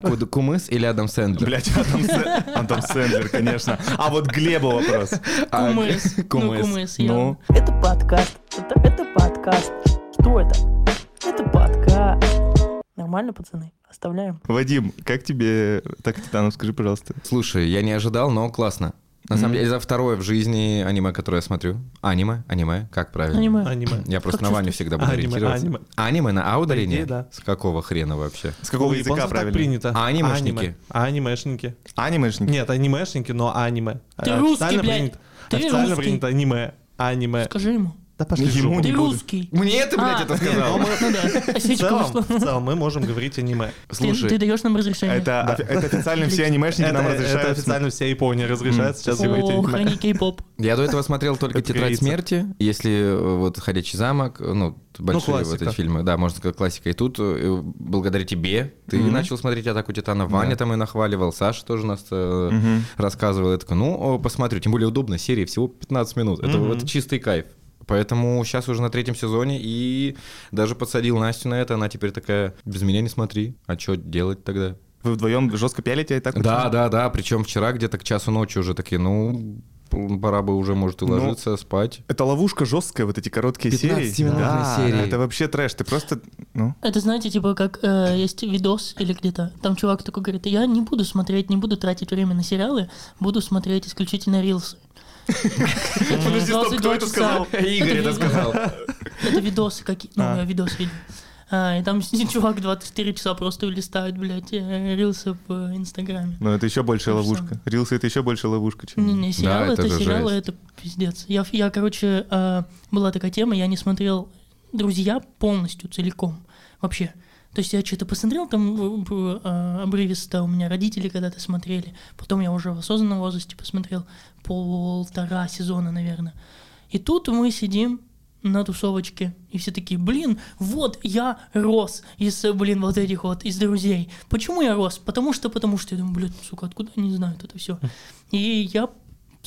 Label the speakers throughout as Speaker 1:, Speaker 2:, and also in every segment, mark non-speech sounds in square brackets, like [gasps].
Speaker 1: Кумыс или Адам Сэндлер?
Speaker 2: Блять, Адам, Сэ- Адам Сэндлер, конечно. А вот Глебу вопрос.
Speaker 1: А,
Speaker 3: Кумыс. Ну,
Speaker 1: Кумыс.
Speaker 3: кумыс,
Speaker 2: Ну,
Speaker 4: Это подкаст. Это, это подкаст. Что это? Это подкаст. Нормально, пацаны? Оставляем.
Speaker 2: Вадим, как тебе так Титанов, скажи, пожалуйста.
Speaker 1: Слушай, я не ожидал, но классно. На самом деле, это второе в жизни аниме, которое я смотрю. Аниме, аниме, как правильно?
Speaker 3: Аниме.
Speaker 5: Аниме.
Speaker 1: Я просто
Speaker 3: Как
Speaker 1: на Ваню всегда буду
Speaker 5: Аниме,
Speaker 1: ориентироваться.
Speaker 5: аниме.
Speaker 1: Аниме на А
Speaker 5: идее, да.
Speaker 1: С какого хрена вообще?
Speaker 2: С какого
Speaker 5: У
Speaker 2: языка правильно?
Speaker 5: принято.
Speaker 1: А анимешники?
Speaker 5: Аниме. А анимешники.
Speaker 2: Анимешники?
Speaker 5: Нет, анимешники, но аниме.
Speaker 3: Ты
Speaker 5: А
Speaker 3: русский,
Speaker 5: официально
Speaker 3: блядь.
Speaker 5: принято-
Speaker 3: Ты
Speaker 5: Официально
Speaker 3: русский.
Speaker 5: принято аниме. Аниме.
Speaker 3: Скажи ему.
Speaker 5: Да пошли
Speaker 2: Ему не
Speaker 3: русский.
Speaker 1: Мне ты, блядь,
Speaker 3: А,
Speaker 1: это сказал?
Speaker 3: Ну да,
Speaker 5: В целом, в целом мы можем говорить аниме.
Speaker 1: Слушай,
Speaker 3: ты даешь нам разрешение?
Speaker 2: Это, офи- это официально все анимешники
Speaker 5: Это,
Speaker 2: нам
Speaker 5: это
Speaker 2: разрешают.
Speaker 5: официально вся Япония разрешает сейчас говорить аниме.
Speaker 3: храни кей-поп.
Speaker 1: я до этого смотрел только
Speaker 5: Это
Speaker 1: «Тетрадь смерти», если э, вот «Ходячий замок», ну, большие вот эти фильмы, да, можно сказать, классика. И тут, э, благодаря тебе, ты
Speaker 2: Мгм.
Speaker 1: начал смотреть «Атаку Титана», Ваня там и нахваливал, Саша тоже нас э, рассказывал. Я такой, ну, посмотрю. Тем более удобно, серии всего 15 минут. Это, это чистый кайф. Поэтому сейчас уже на третьем сезоне и даже подсадил Настю на это. Она теперь такая, без меня не смотри. А что делать тогда?
Speaker 2: Вы вдвоем жестко пялите и так?
Speaker 1: Да, да, да. Причем вчера где-то к часу ночи уже такие, ну, пора бы уже, может, и
Speaker 2: Ну,
Speaker 1: ложиться, спать.
Speaker 2: Это ловушка жесткая, вот эти короткие серии.
Speaker 1: 15-минутные
Speaker 2: Да,
Speaker 1: серии.
Speaker 2: Это вообще трэш. Ты просто, ну,
Speaker 3: Это, знаете, типа, как э, есть видос или где-то, там чувак такой говорит, я не буду смотреть, не буду тратить время на сериалы, буду смотреть исключительно рилсы.
Speaker 2: Подожди, стоп,
Speaker 3: 22
Speaker 2: кто это
Speaker 3: часа.
Speaker 2: сказал?
Speaker 1: Игорь это сказал.
Speaker 3: Это видосы какие ну,
Speaker 2: А.
Speaker 3: я видос видел. А, и там [laughs] чувак 24 часа просто листает, блядь, э, рилсы в э, Инстаграме.
Speaker 2: Ну, это еще большая
Speaker 3: То же
Speaker 2: ловушка. Рилсы — это еще больше ловушка, чем...
Speaker 3: Не-не, сериалы
Speaker 1: это
Speaker 3: это,
Speaker 1: же
Speaker 3: сериалы
Speaker 1: жесть.
Speaker 3: это пиздец. Я, я короче, э, была такая тема, я не смотрел «Друзья» полностью, целиком, вообще. То есть я что-то посмотрел там э, э, обрывисто, у меня родители когда-то смотрели, потом я уже в осознанном возрасте посмотрел полтора сезона, наверное. И тут мы сидим на тусовочке, и все такие, блин, вот я рос из, э, блин, вот этих вот, из друзей. Почему я рос? Потому что, потому что, я думаю, блин, сука, откуда они знают это все? И я,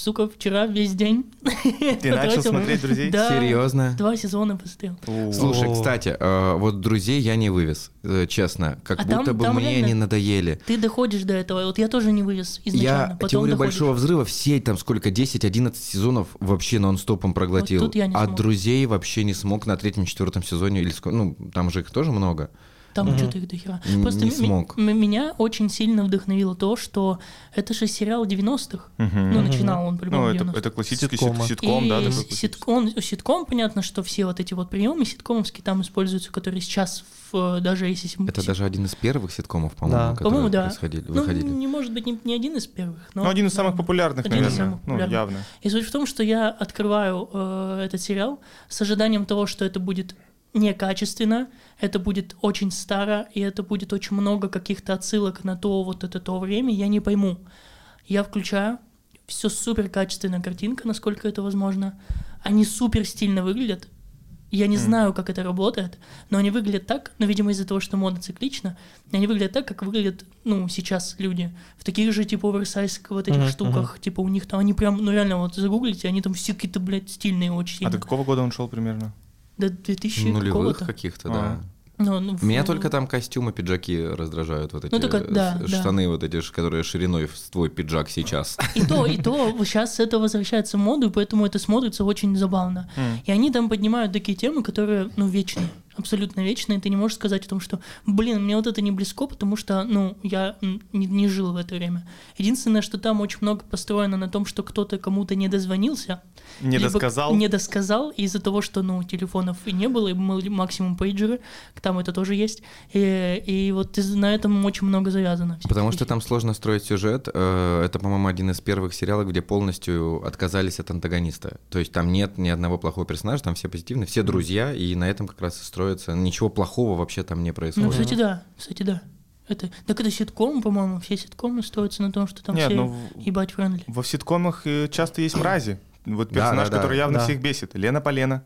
Speaker 3: сука, вчера весь день [laughs]
Speaker 2: Ты начал смотреть «Друзей»?
Speaker 3: Да,
Speaker 1: Серьезно?
Speaker 3: два сезона посмотрел.
Speaker 1: Слушай, кстати, э, вот друзей я не вывез, э, честно. Как
Speaker 3: А там-
Speaker 1: будто бы
Speaker 3: там
Speaker 1: мне они надоели.
Speaker 3: Ты доходишь до этого, вот я тоже не вывез изначально,
Speaker 1: Я
Speaker 3: потом
Speaker 1: теорию
Speaker 3: доходишь.
Speaker 1: большого взрыва все там сколько 10-11 сезонов вообще нон-стопом проглотил.
Speaker 3: Вот тут я не
Speaker 1: а
Speaker 3: смог.
Speaker 1: друзей вообще не смог на третьем, четвертом сезоне или ну там же их тоже много.
Speaker 3: Там
Speaker 5: Мгм.
Speaker 3: что-то их дохера. Просто
Speaker 1: не смог.
Speaker 3: меня очень сильно вдохновило то, что это же сериал 90-х.
Speaker 2: Мгм.
Speaker 3: Ну, начинал он по-любому
Speaker 2: Ну, это,
Speaker 3: 90-х.
Speaker 2: это классический
Speaker 5: Ситкома.
Speaker 2: сит- ситком, да, такой
Speaker 3: с-
Speaker 2: классический.
Speaker 3: ситком, ситком, понятно, что все вот эти вот приемы ситкомовские там используются, которые сейчас в, даже если...
Speaker 1: Это
Speaker 3: сит-
Speaker 1: даже один из первых ситкомов, по-моему,
Speaker 5: Да.
Speaker 1: которые
Speaker 3: По-моему, да.
Speaker 1: происходили,
Speaker 3: Ну,
Speaker 1: выходили.
Speaker 3: не может быть не, не один из первых, но...
Speaker 2: Ну, один из самых
Speaker 3: да.
Speaker 2: популярных,
Speaker 3: Один из
Speaker 2: наверное.
Speaker 3: самых
Speaker 2: Ну,
Speaker 3: популярных.
Speaker 2: явно.
Speaker 3: И суть в том, что я открываю э, этот сериал с ожиданием того, что это будет некачественно, это будет очень старо, и это будет очень много каких-то отсылок на то вот это то время, я не пойму. Я включаю, все супер качественная картинка, насколько это возможно. Они супер стильно выглядят. Я не
Speaker 2: Мгм.
Speaker 3: знаю, как это работает, но они выглядят так, но, видимо, из-за того, что мода циклична, они выглядят так, как выглядят, ну, сейчас люди. В таких же, типа, оверсайз вот этих
Speaker 5: Мгм,
Speaker 3: штуках, типа, у них там, они прям, ну, реально, вот загуглите, они там все какие-то, блядь, стильные очень
Speaker 2: А до какого года он шел примерно?
Speaker 3: До 2000
Speaker 1: Нулевых
Speaker 3: какого-то.
Speaker 1: каких-то,
Speaker 2: А.
Speaker 1: да.
Speaker 3: Ну, ну, в-
Speaker 1: Меня только там костюмы, пиджаки раздражают. Вот эти
Speaker 3: Ну, только-
Speaker 1: э,
Speaker 3: да,
Speaker 1: с-
Speaker 3: да.
Speaker 1: штаны вот эти, которые шириной в твой пиджак сейчас. [laughs]
Speaker 3: И то, и то сейчас это возвращается в моду, и поэтому это смотрится очень забавно.
Speaker 2: М.
Speaker 3: И они там поднимают такие темы, которые, ну, вечные, абсолютно вечные. Ты не можешь сказать о том, что, блин, мне вот это не близко, потому что, ну, я не, не жил в это время. Единственное, что там очень много построено на том, что кто-то кому-то не дозвонился.
Speaker 2: Не досказал?
Speaker 3: Не досказал из-за того, что, ну, телефонов и не было, и м- максимум пейджеры, там это тоже есть. И, и вот на этом очень много завязано.
Speaker 1: Потому что там сложно строить сюжет. Э, Это, по-моему, один из первых сериалов, где полностью отказались от антагониста. То есть там нет ни одного плохого персонажа, там все позитивные, все друзья, и на этом как раз и строится. Ничего плохого вообще там не
Speaker 3: Ну,
Speaker 1: происходит.
Speaker 3: кстати, да, кстати, да. Это, так это ситком, по-моему, все ситкомы строятся на том, что там
Speaker 2: Нет,
Speaker 3: все
Speaker 2: ну, в-
Speaker 3: ебать friendly.
Speaker 2: Во ситкомах э, часто есть мрази. Вот
Speaker 1: Да,
Speaker 2: персонаж,
Speaker 1: да, да,
Speaker 2: который явно
Speaker 5: да.
Speaker 2: всех бесит. Лена Полена.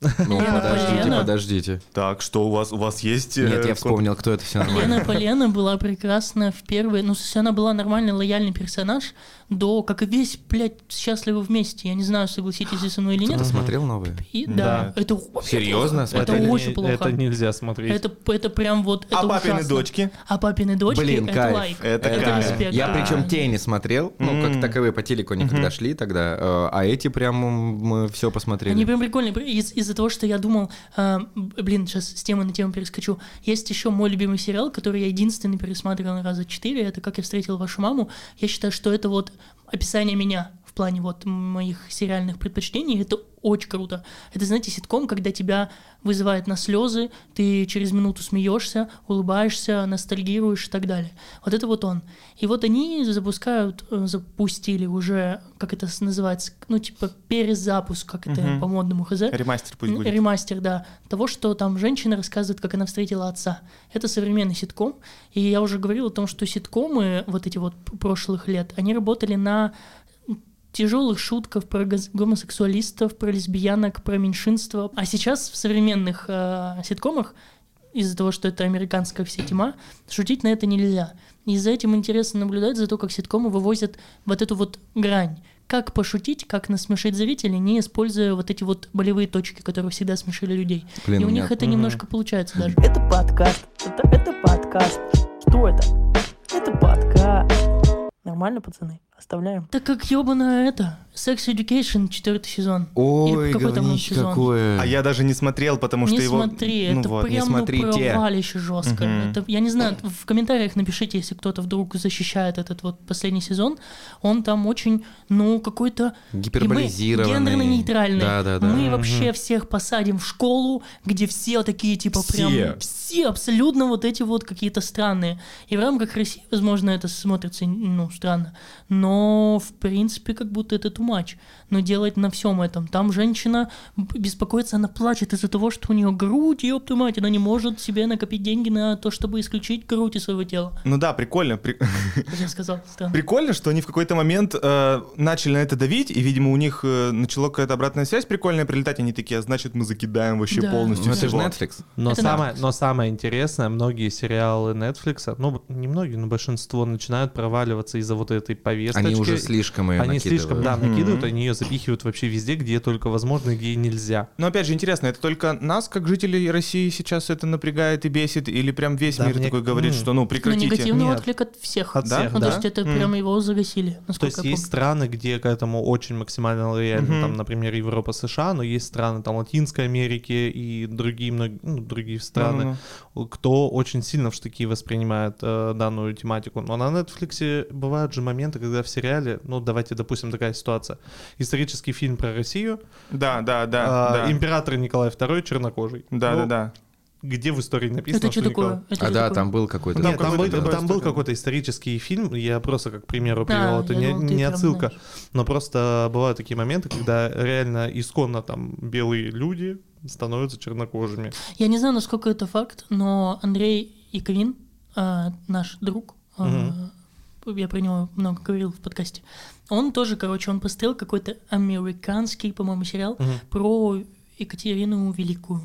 Speaker 1: Ну,
Speaker 3: Лена
Speaker 1: подождите,
Speaker 3: Полена.
Speaker 1: подождите.
Speaker 2: Так, что у вас? У вас есть... э,
Speaker 1: Нет, я вспомнил, кто это все нормально.
Speaker 3: Лена Полена была прекрасна в первой... Ну, она была нормальный, лояльный персонаж до, как и весь, блядь, счастливы вместе. Я не знаю, согласитесь вы со мной или нет.
Speaker 1: Кто-то смотрел новые?
Speaker 3: И,
Speaker 5: Да.
Speaker 3: да, это
Speaker 1: Серьезно?
Speaker 3: Это
Speaker 1: Смотрели?
Speaker 3: очень плохо.
Speaker 5: Это нельзя смотреть.
Speaker 3: Это, это прям вот...
Speaker 2: А
Speaker 3: это
Speaker 2: папины
Speaker 3: ужасно.
Speaker 2: дочки?
Speaker 3: А папины дочки
Speaker 1: Блин,
Speaker 3: это
Speaker 1: кайф.
Speaker 3: лайк.
Speaker 2: Это
Speaker 3: это
Speaker 2: кайф.
Speaker 3: респект.
Speaker 1: Я
Speaker 3: Да.
Speaker 1: причем те не смотрел, ну, как таковые по телеку никогда шли тогда, э, а эти прям мы все посмотрели.
Speaker 3: Они прям прикольные. Из- из-за того, что я думал, б- блин, сейчас с темы на тему перескочу. Есть еще мой любимый сериал, который я единственный пересматривал раза четыре. Это «Как я встретил вашу маму». Я считаю, что это вот описание меня в плане вот моих сериальных предпочтений. Это очень круто. Это, знаете, ситком, когда тебя вызывает на слезы, ты через минуту смеешься, улыбаешься, ностальгируешь и так далее. Вот это вот он. И вот они запускают, э, запустили уже, как это называется, ну, типа перезапуск, как это
Speaker 2: Мгм.
Speaker 3: по-модному хз.
Speaker 2: Ремастер пусть будет.
Speaker 3: Ремастер, да. Того, что там женщина рассказывает, как она встретила отца. Это современный ситком. И я уже говорил о том, что ситкомы вот эти вот прошлых лет, они работали на тяжелых шутках про гомосексуалистов, про лесбиянок, про меньшинство. А сейчас в современных э, ситкомах из-за того, что это американская вся тема, шутить на это нельзя. И за этим интересно наблюдать за то, как ситкомы вывозят вот эту вот грань. Как пошутить, как насмешить зрителей, не используя вот эти вот болевые точки, которые всегда смешили людей.
Speaker 1: Блин,
Speaker 3: И у
Speaker 1: меня-
Speaker 3: них это немножко получается даже.
Speaker 4: Это подкаст. Это, это подкаст. Что это? Это подкаст. Нормально, пацаны? Оставляем.
Speaker 3: Так как ёбаное это, Sex Education, четвертый сезон.
Speaker 1: Ой,
Speaker 3: какой там сезон?
Speaker 1: какое.
Speaker 2: А я даже не смотрел, потому что
Speaker 3: не
Speaker 2: его...
Speaker 3: смотри,
Speaker 2: ну
Speaker 3: это
Speaker 2: вот, не
Speaker 3: прям ну, провалище жестко.
Speaker 2: Мгм.
Speaker 3: Это, я не знаю, в комментариях напишите, если кто-то вдруг защищает этот вот последний сезон. Он там очень, ну, какой-то...
Speaker 1: Гиперболизированный.
Speaker 3: Гендерно-нейтральный.
Speaker 1: Да, да, да.
Speaker 3: Мы вообще всех посадим в школу, где все такие, типа,
Speaker 1: Все.
Speaker 3: прям... Все абсолютно вот эти вот какие-то странные. И в рамках России, возможно, это смотрится, ну, странно. Но, в принципе, как будто это too much. Но делать на всем этом. Там женщина беспокоится, она плачет из-за того, что у нее грудь, ёпту мать, она не может себе накопить деньги на то, чтобы исключить грудь из своего тела.
Speaker 2: Ну да, прикольно. при- [laughs]
Speaker 3: я сказал, странно.
Speaker 2: Прикольно, что они в какой-то момент э, начали на это давить, и, видимо, у них э, начала какая-то обратная связь прикольная прилетать. Они такие, а значит, мы закидаем вообще
Speaker 3: Да.
Speaker 2: полностью
Speaker 1: Ну это же. Netflix.
Speaker 5: Но
Speaker 3: Это
Speaker 5: самое,
Speaker 3: Netflix.
Speaker 5: но самое интересное, многие сериалы Netflix, ну не многие, но большинство начинают проваливаться из-за вот этой повесточки.
Speaker 1: Они уже слишком ее
Speaker 5: Они слишком, да, накидывают, они ее запихивают вообще везде, где только возможно, и где нельзя.
Speaker 2: Но опять же, интересно, это только нас, как жителей России, сейчас это напрягает и бесит, или прям весь
Speaker 5: Да,
Speaker 2: мир
Speaker 5: мне-
Speaker 2: такой говорит,
Speaker 5: м.
Speaker 2: что ну
Speaker 3: Но
Speaker 2: прекратите?
Speaker 3: негативный
Speaker 5: Нет.
Speaker 3: отклик от всех.
Speaker 5: От
Speaker 2: Да?
Speaker 5: всех,
Speaker 3: Ну,
Speaker 5: да.
Speaker 3: то есть это
Speaker 2: М.
Speaker 3: прямо его загасили,
Speaker 5: То есть есть страны, где к этому очень максимально лояльны,
Speaker 2: Мгм.
Speaker 5: там, например, Европа, США, но есть страны там Латинской Америки и другие, многие, ну, другие страны,
Speaker 2: Ну-ну-ну.
Speaker 5: Кто очень сильно в штыки воспринимает э, данную тематику. Но на Netflix бывают же моменты, когда в сериале, ну давайте допустим такая ситуация, исторический фильм про Россию,
Speaker 2: Да, да, да,
Speaker 5: а,
Speaker 2: да.
Speaker 5: император Николай II чернокожий.
Speaker 2: Да,
Speaker 5: Ну,
Speaker 2: да, да.
Speaker 5: Где в истории написано,
Speaker 3: Это что
Speaker 5: Николай-
Speaker 3: такое? Это
Speaker 1: А
Speaker 3: что
Speaker 1: да,
Speaker 3: такое?
Speaker 1: там был какой-то...
Speaker 2: Там
Speaker 5: Нет, там,
Speaker 2: какой-то
Speaker 5: был, там был какой-то исторический фильм, я просто как примеру
Speaker 3: А,
Speaker 5: привел, это не,
Speaker 3: думал,
Speaker 5: не отсылка, но просто бывают такие моменты, когда реально исконно там белые люди становятся чернокожими.
Speaker 3: Я не знаю, насколько это факт, но Андрей Яковин, а, наш друг, а,
Speaker 5: Мгм.
Speaker 3: я про него много говорил в подкасте, он тоже, короче, он посмотрел какой-то американский, по-моему, сериал
Speaker 5: Мгм.
Speaker 3: про Екатерину Великую,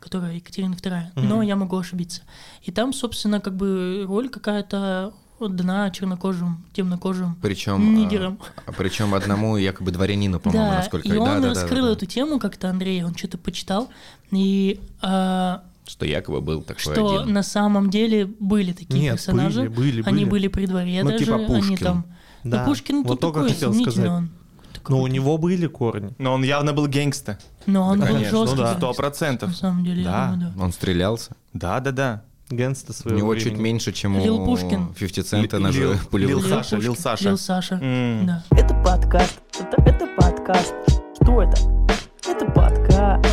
Speaker 3: которая Екатерина II, но
Speaker 5: Мгм.
Speaker 3: я могу ошибиться. И там, собственно, как бы роль какая-то отдана чернокожим, темнокожим
Speaker 1: Причем,
Speaker 3: нигерам.
Speaker 1: причем одному якобы дворянину, по-моему,
Speaker 3: Да,
Speaker 1: насколько...
Speaker 3: и
Speaker 1: да,
Speaker 3: он
Speaker 1: да, да,
Speaker 3: раскрыл
Speaker 1: да,
Speaker 3: эту тему как-то, Андрей, он что-то почитал, и а,
Speaker 1: Что якобы был такой
Speaker 3: что
Speaker 1: один.
Speaker 3: на самом деле были такие
Speaker 5: Нет,
Speaker 3: персонажи,
Speaker 5: были, были,
Speaker 3: они
Speaker 5: были.
Speaker 3: были при дворе
Speaker 1: Ну,
Speaker 3: даже,
Speaker 1: типа
Speaker 3: они
Speaker 1: Пушкин.
Speaker 3: там...
Speaker 5: Да,
Speaker 3: Ну, Пушкин
Speaker 5: вот только
Speaker 3: такой
Speaker 5: хотел сказать.
Speaker 3: он.
Speaker 5: Но у
Speaker 3: Какой-то.
Speaker 5: него были корни.
Speaker 2: Но он явно был гэнгста.
Speaker 3: Но он
Speaker 1: Да,
Speaker 3: был
Speaker 1: конечно, ну
Speaker 3: жесткий.
Speaker 5: да.
Speaker 3: гангстер,
Speaker 2: Сто процентов.
Speaker 3: На самом деле, я
Speaker 2: Да.
Speaker 3: думаю, да.
Speaker 1: Он стрелялся.
Speaker 2: Да, да, да.
Speaker 5: Гэнста
Speaker 1: У
Speaker 5: своего
Speaker 1: него чуть
Speaker 5: времени.
Speaker 1: меньше, чем
Speaker 3: Лил
Speaker 1: у
Speaker 3: Пушкин.
Speaker 1: 50 цента на
Speaker 2: Лил-
Speaker 1: пулевых.
Speaker 2: Лил Саша,
Speaker 3: Пушкин,
Speaker 2: Лил Саша.
Speaker 3: Лил Саша,
Speaker 2: М.
Speaker 3: да.
Speaker 4: Это подкаст. Это, это подкаст. Что это? Это подкаст.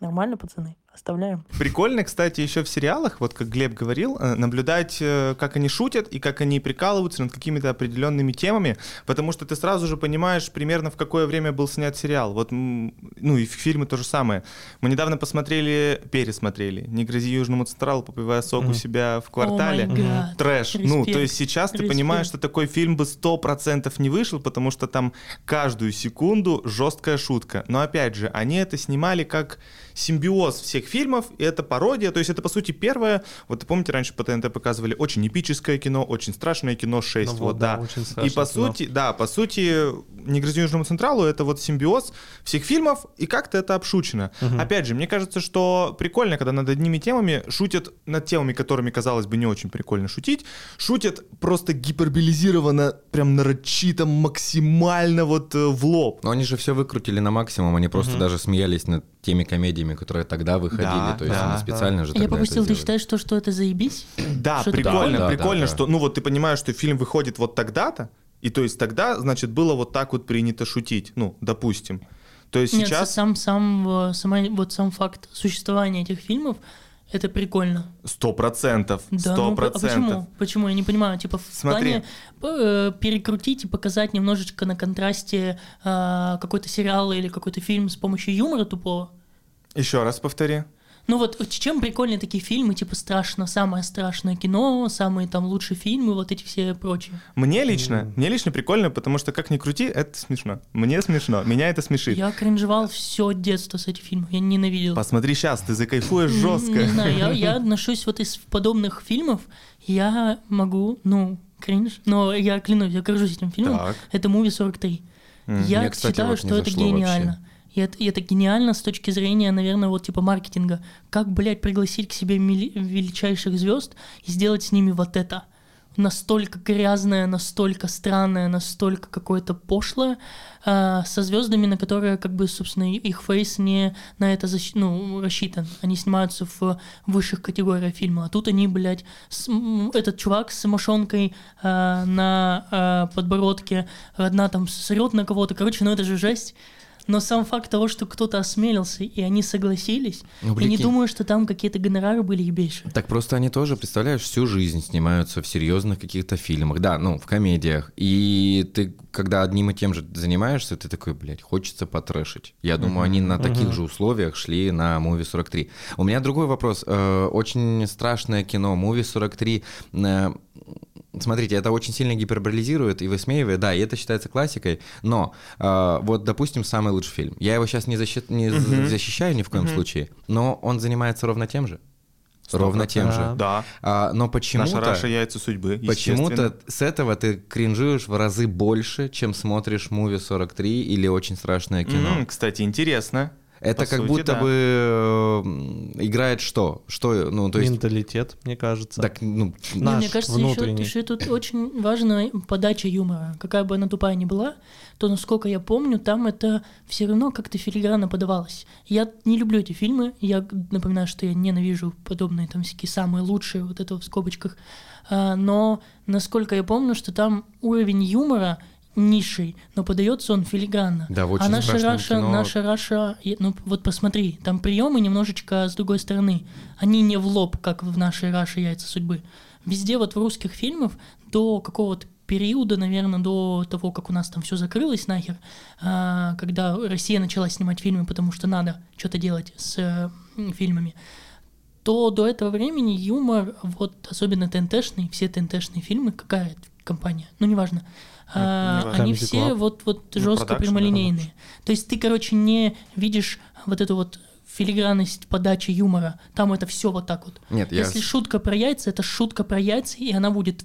Speaker 4: Нормально, пацаны? Оставляем.
Speaker 2: Прикольно, кстати, еще в сериалах, вот как Глеб говорил, э, наблюдать, э, как они шутят и как они прикалываются над какими-то определенными темами, потому что ты сразу же понимаешь примерно в какое время был снят сериал. Вот, ну и фильмы то же самое. Мы недавно посмотрели, пересмотрели «Не грози Южному Централу, попивая сок у
Speaker 5: Мгм.
Speaker 2: себя в квартале».
Speaker 3: гад.
Speaker 2: Трэш. ну, то
Speaker 3: Респект.
Speaker 2: есть сейчас ты
Speaker 3: Респект.
Speaker 2: понимаешь, что такой фильм бы 100% не вышел, потому что там каждую секунду жесткая шутка. Но опять же, они это снимали как симбиоз всех фильмов, и это пародия, то есть это, по сути, первое, вот вы помните, раньше по ТНТ показывали очень эпическое кино, очень страшное кино 6,
Speaker 5: Ну
Speaker 2: вот, да.
Speaker 5: да, очень
Speaker 2: и по
Speaker 5: кино.
Speaker 2: сути, да, по сути, «Не грози Южному Централу» — это вот симбиоз всех фильмов, и как-то это обшучено. Опять же, мне кажется, что прикольно, когда над одними темами шутят над темами, которыми, казалось бы, не очень прикольно шутить, шутят просто гиперболизированно, прям нарочито, максимально вот э, в лоб.
Speaker 1: Но они же все выкрутили на максимум, они просто даже смеялись над теми комедиями, которые тогда выходили.
Speaker 2: Да,
Speaker 1: То есть
Speaker 2: да,
Speaker 1: они специально же
Speaker 3: Я
Speaker 1: тогда
Speaker 3: пропустил,
Speaker 1: это
Speaker 3: ты считаешь, что, что это заебись? [clears throat]
Speaker 2: Да,
Speaker 3: Что-то
Speaker 2: прикольно?
Speaker 1: Да,
Speaker 2: прикольно,
Speaker 1: да, да.
Speaker 2: что, ну вот ты понимаешь, что фильм выходит вот тогда-то, и то есть тогда, значит, было вот так вот принято шутить, ну, допустим. То есть
Speaker 3: Нет,
Speaker 2: сейчас
Speaker 3: сам, сам, э, сама, вот сам факт существования этих фильмов, это прикольно.
Speaker 2: сто процентов, сто
Speaker 3: ну, а
Speaker 2: процентов.
Speaker 3: почему? Почему? Я не понимаю. Типа в
Speaker 2: Смотри.
Speaker 3: плане э, перекрутить и показать немножечко на контрасте э, какой-то сериал или какой-то фильм с помощью юмора тупого.
Speaker 2: Еще раз повтори.
Speaker 3: Ну вот чем прикольные такие фильмы, типа страшно, самое страшное кино, самые там лучшие фильмы, вот эти все прочие.
Speaker 2: Мне лично, мне лично прикольно, потому что как ни крути, это смешно. Мне смешно, меня это смешит.
Speaker 3: Я кринжевал все детство с этих фильмов, я ненавидел.
Speaker 2: Посмотри сейчас, ты закайфуешь жестко.
Speaker 3: Не знаю, я, я [laughs] отношусь вот из подобных фильмов, я могу, ну, кринж, но я клянусь, я горжусь этим фильмом.
Speaker 2: Так.
Speaker 3: Это «Муви 43». Я
Speaker 1: Мне, кстати,
Speaker 3: считаю,
Speaker 1: вот
Speaker 3: что это гениально. И это, и это гениально с точки зрения, наверное, вот типа маркетинга. Как, блядь, пригласить к себе величайших звезд и сделать с ними вот это? Настолько грязное, настолько странное, настолько какое-то пошлое, а, со звездами, на которые, как бы, собственно, их фейс не на это защ- ну, рассчитан. Они снимаются в высших категориях фильма. А тут они, блядь, с- этот чувак с мошонкой а, на а, подбородке, одна там срет на кого-то. Короче, ну это же жесть. Но сам факт того, что кто-то осмелился, и они согласились,
Speaker 1: Ну,
Speaker 3: я не думаю, что там какие-то гонорары были ебейшие.
Speaker 1: Так просто они тоже, представляешь, всю жизнь снимаются в серьезных каких-то фильмах, да, ну, в комедиях. И ты, когда одним и тем же занимаешься, ты такой, блядь, хочется потрэшить. Я думаю, они на таких же условиях шли на Movie 43. У меня другой вопрос. Э, Очень страшное кино Movie 43. Смотрите, это очень сильно гиперболизирует и высмеивает, да, и это считается классикой, но э, вот, допустим, самый лучший фильм. Я его сейчас не, защи- не з- защищаю ни в коем случае, но он занимается ровно тем же. Ровно тем же.
Speaker 2: Да.
Speaker 1: А, но
Speaker 2: Наша
Speaker 1: почему-то,
Speaker 2: Раша яйца судьбы.
Speaker 1: почему-то с этого ты кринжуешь в разы больше, чем смотришь «Муви 43» или «Очень страшное кино».
Speaker 2: М, Кстати, интересно.
Speaker 1: Это
Speaker 2: по
Speaker 1: как
Speaker 2: сути,
Speaker 1: будто
Speaker 2: да.
Speaker 1: бы э, играет что? Что, ну, то есть...
Speaker 5: Менталитет, мне кажется.
Speaker 1: Так, ну,
Speaker 5: Наш
Speaker 3: мне кажется, еще,
Speaker 5: внутренний.
Speaker 3: еще тут очень важна подача юмора. Какая бы она тупая ни была, то, насколько я помню, там это все равно как-то филигранно подавалось. Я не люблю эти фильмы. Я напоминаю, что я ненавижу подобные там всякие самые лучшие, вот это в скобочках. А, но, насколько я помню, что там уровень юмора низший, но подается он филигранно.
Speaker 1: Да, в «Очень
Speaker 3: а наша Раша,
Speaker 1: кино-
Speaker 3: наша Раша, ну вот посмотри, там приемы немножечко с другой стороны. Они не в лоб, как в нашей Раше яйца судьбы. Везде вот в русских фильмах до какого-то периода, наверное, до того, как у нас там все закрылось нахер, а, когда Россия начала снимать фильмы, потому что надо что-то делать с фильмами, то до этого времени юмор, вот особенно ТНТшный, все ТНТшные фильмы, какая компания, ну неважно, а,
Speaker 2: неважно.
Speaker 3: они все вот, вот
Speaker 2: Ну,
Speaker 3: жестко
Speaker 2: продакшн,
Speaker 3: прямолинейные. То есть ты, короче, не видишь вот эту вот филигранность подачи юмора. Там это все вот так вот.
Speaker 1: нет, я...
Speaker 3: Если шутка про яйца, это шутка про яйца, и она будет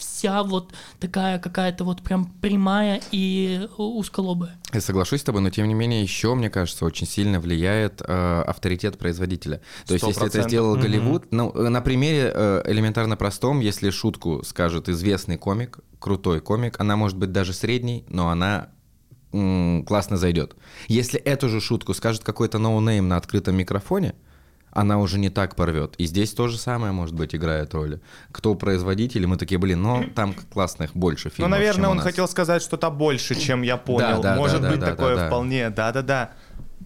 Speaker 3: вся вот такая какая-то вот прям прямая и узколобая.
Speaker 1: Я соглашусь с тобой, но тем не менее еще, мне кажется, очень сильно влияет э, авторитет производителя. То есть, если это
Speaker 2: 100%.
Speaker 1: сделал. Голливуд, ну, э, на примере э, элементарно простом, если шутку скажет известный комик, крутой комик, она может быть даже средней, но она м, классно зайдет. Если эту же шутку скажет какой-то no-name на открытом микрофоне, она уже не так порвет. И здесь то же самое, может быть, играет роль. Кто производитель, мы такие, блин, ну там классных больше
Speaker 2: Ну,
Speaker 1: фильмов,
Speaker 2: наверное,
Speaker 1: чем у
Speaker 2: он
Speaker 1: нас».
Speaker 2: хотел сказать что-то больше, чем я понял.
Speaker 1: да,
Speaker 2: Может
Speaker 1: да,
Speaker 2: быть,
Speaker 1: да,
Speaker 2: такое
Speaker 1: да, да.
Speaker 2: вполне. Да-да-да.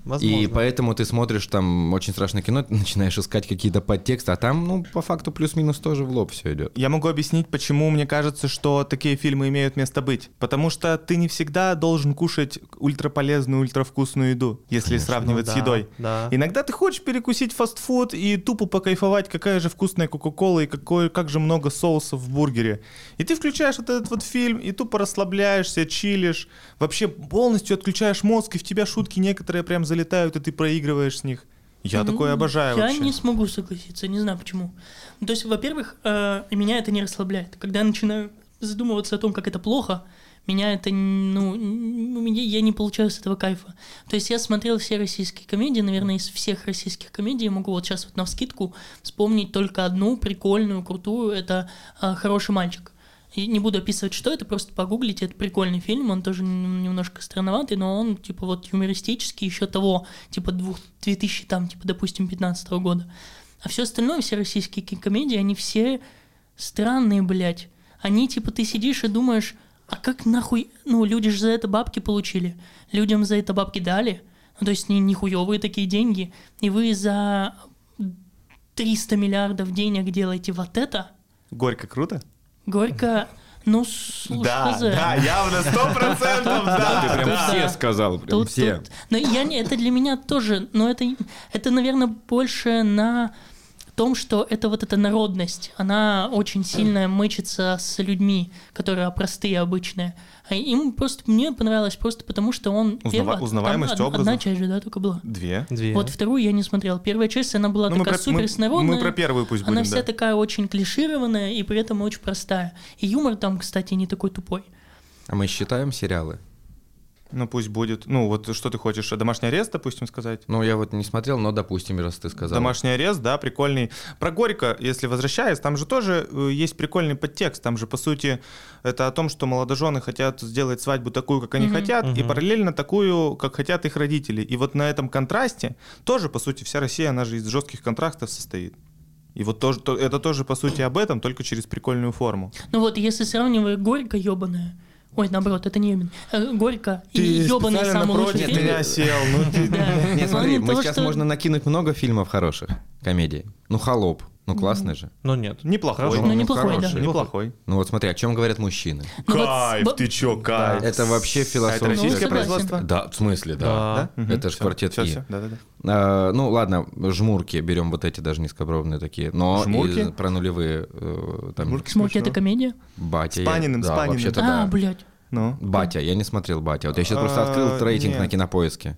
Speaker 5: Возможно.
Speaker 1: И поэтому ты смотришь там очень страшное кино, начинаешь искать какие-то подтексты, а там, ну, по факту плюс-минус тоже в лоб все идет.
Speaker 2: Я могу объяснить, почему мне кажется, что такие фильмы имеют место быть. Потому что ты не всегда должен кушать ультраполезную, ультравкусную еду, если
Speaker 5: Конечно,
Speaker 2: сравнивать
Speaker 5: ну
Speaker 2: с
Speaker 5: да,
Speaker 2: едой.
Speaker 5: Да.
Speaker 2: Иногда ты хочешь перекусить фастфуд и тупо покайфовать, какая же вкусная Кока-Кола и какой, как же много соусов в бургере. И ты включаешь вот этот вот фильм и тупо расслабляешься, чилишь, вообще полностью отключаешь мозг, и в тебя шутки некоторые прям залетают, и ты проигрываешь с них. Я
Speaker 3: Ну,
Speaker 2: такое обожаю
Speaker 3: Я
Speaker 2: вообще.
Speaker 3: не смогу согласиться, не знаю почему. Ну, То есть, во-первых, э, меня это не расслабляет. Когда я начинаю задумываться о том, как это плохо, меня это, ну, меня- я не получаю с этого кайфа. То есть я смотрел все российские комедии, наверное, из всех российских комедий я могу вот сейчас вот на вскидку вспомнить только одну прикольную, крутую, это э, «Хороший мальчик». Не буду описывать, что это, просто погуглите, это прикольный фильм, он тоже немножко странноватый, но он, типа, вот юмористический еще того, типа, двух, 2000, там, типа, допустим, 15 года. А все остальное, все российские ки- комедии, они все странные, блядь. Они, типа, ты сидишь и думаешь, а как нахуй, ну, люди же за это бабки получили, людям за это бабки дали, ну, то есть не, не хуёвые такие деньги, и вы за 300 миллиардов денег делаете вот это,
Speaker 2: Горько круто?
Speaker 3: Горько, ну, слушай,
Speaker 2: Да,
Speaker 3: хз.
Speaker 2: да, явно, сто процентов, да.
Speaker 1: Ты прям
Speaker 3: да.
Speaker 1: все сказал, прям
Speaker 3: Тут-
Speaker 1: все.
Speaker 3: тут- но я не, это для меня тоже, но это, это, наверное, больше на том, что это вот эта народность, она очень сильно мычится с людьми, которые простые, обычные. А им просто, мне понравилось просто потому, что он...
Speaker 2: Узнава-
Speaker 3: первый- там
Speaker 2: узнаваемость
Speaker 3: Одна
Speaker 2: образов.
Speaker 3: часть же, да, только была.
Speaker 2: Две.
Speaker 5: Две.
Speaker 3: Вот вторую я не смотрел. Первая часть, она была
Speaker 2: Ну,
Speaker 3: такая супер
Speaker 2: мы-
Speaker 3: снародная.
Speaker 2: мы про первую пусть
Speaker 3: Она
Speaker 2: будем,
Speaker 3: вся
Speaker 2: да.
Speaker 3: такая очень клишированная и при этом очень простая. И юмор там, кстати, не такой тупой.
Speaker 1: А мы считаем сериалы?
Speaker 2: Ну пусть будет. Ну вот что ты хочешь? Домашний арест, допустим, сказать?
Speaker 1: Ну, я вот не смотрел, но, допустим, раз ты сказал.
Speaker 2: Домашний арест, да, прикольный. Про Горько, если возвращаясь, там же тоже э, есть прикольный подтекст. Там же, по сути, это о том, что молодожены хотят сделать свадьбу такую, как они
Speaker 3: Мгм.
Speaker 2: хотят, и
Speaker 5: Мгм.
Speaker 2: параллельно такую, как хотят их родители. И вот на этом контрасте тоже, по сути, вся Россия, она же из жестких контрастов состоит. И вот тоже, то- это тоже, по сути, об этом, только через прикольную форму.
Speaker 3: Ну вот, если сравнивать Горько ебаное, ой, наоборот, это не ебаный, э, Горько и ебаный самый лучший фильм.
Speaker 2: меня сел. Ну, ты-. [laughs]
Speaker 1: Нет, смотри,
Speaker 3: плане
Speaker 1: мы сейчас можно накинуть много фильмов хороших, комедий. Ну, «Холоп», ну, классный же.
Speaker 5: Но нет.
Speaker 2: Неплохой.
Speaker 5: Хорошо.
Speaker 3: Ну, неплохой, да.
Speaker 1: хороший.
Speaker 2: Неплохой.
Speaker 1: Ну, вот смотри, о чем говорят мужчины.
Speaker 3: Ну вот
Speaker 2: Кайф,
Speaker 3: с-
Speaker 2: ты чё, кайф.
Speaker 1: Это вообще
Speaker 2: А это
Speaker 1: философия.
Speaker 2: российское
Speaker 3: согласен.
Speaker 2: производство?
Speaker 1: Да, в смысле, да.
Speaker 5: Да.
Speaker 2: Мгм.
Speaker 1: Это ж
Speaker 2: Всё,
Speaker 1: «Квартет
Speaker 2: всё,
Speaker 1: И».
Speaker 2: всё, да-да-да.
Speaker 1: А, ну, ладно, жмурки берем вот эти даже низкопробные такие. Но
Speaker 2: Жмурки?
Speaker 1: и про нулевые э, там
Speaker 2: Жмурки
Speaker 3: Смоки это
Speaker 2: смешно.
Speaker 3: комедия?
Speaker 1: батя.
Speaker 2: С Паниным, с
Speaker 1: да,
Speaker 2: Паниным.
Speaker 1: вообще-то
Speaker 3: А,
Speaker 1: да.
Speaker 3: блядь.
Speaker 2: Ну,
Speaker 1: Батя, я не смотрел батя. Вот я сейчас просто
Speaker 2: А,
Speaker 1: открыл рейтинг
Speaker 2: нет.
Speaker 1: на кинопоиске.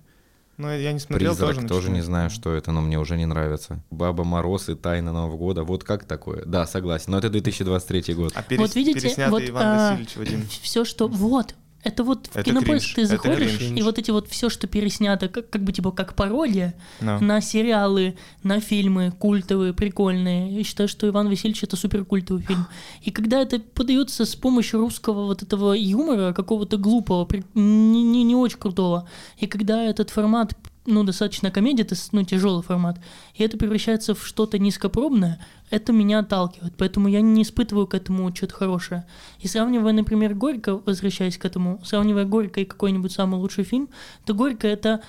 Speaker 2: Ну я не смотрел
Speaker 1: Призрак
Speaker 2: тоже.
Speaker 1: тоже, не знаю, что это, но мне уже не нравится. Баба Мороз и Тайна Нового года. Вот как такое? Да, согласен. Но это 2023 год.
Speaker 2: А перес-
Speaker 3: Вот видите, вот,
Speaker 2: Иван
Speaker 3: а,
Speaker 2: Васильевич Вадим.
Speaker 3: Все, что... Вот. Это вот в
Speaker 2: Это
Speaker 3: кинопоиск
Speaker 2: кринж,
Speaker 3: ты заходишь, и вот эти вот все, что переснято, как, как бы типа как пародия
Speaker 2: Ну.
Speaker 3: на сериалы, на фильмы культовые, прикольные. Я считаю, что Иван Васильевич это супер культовый фильм. И когда это подается с помощью русского вот этого юмора, какого-то глупого, не, не, не очень крутого, и когда этот формат ну, достаточно комедия, это ну, тяжелый формат, и это превращается в что-то низкопробное, это меня отталкивает. Поэтому я не испытываю к этому что-то хорошее. И сравнивая, например, Горько, возвращаясь к этому, сравнивая Горько и какой-нибудь самый лучший фильм, то Горько это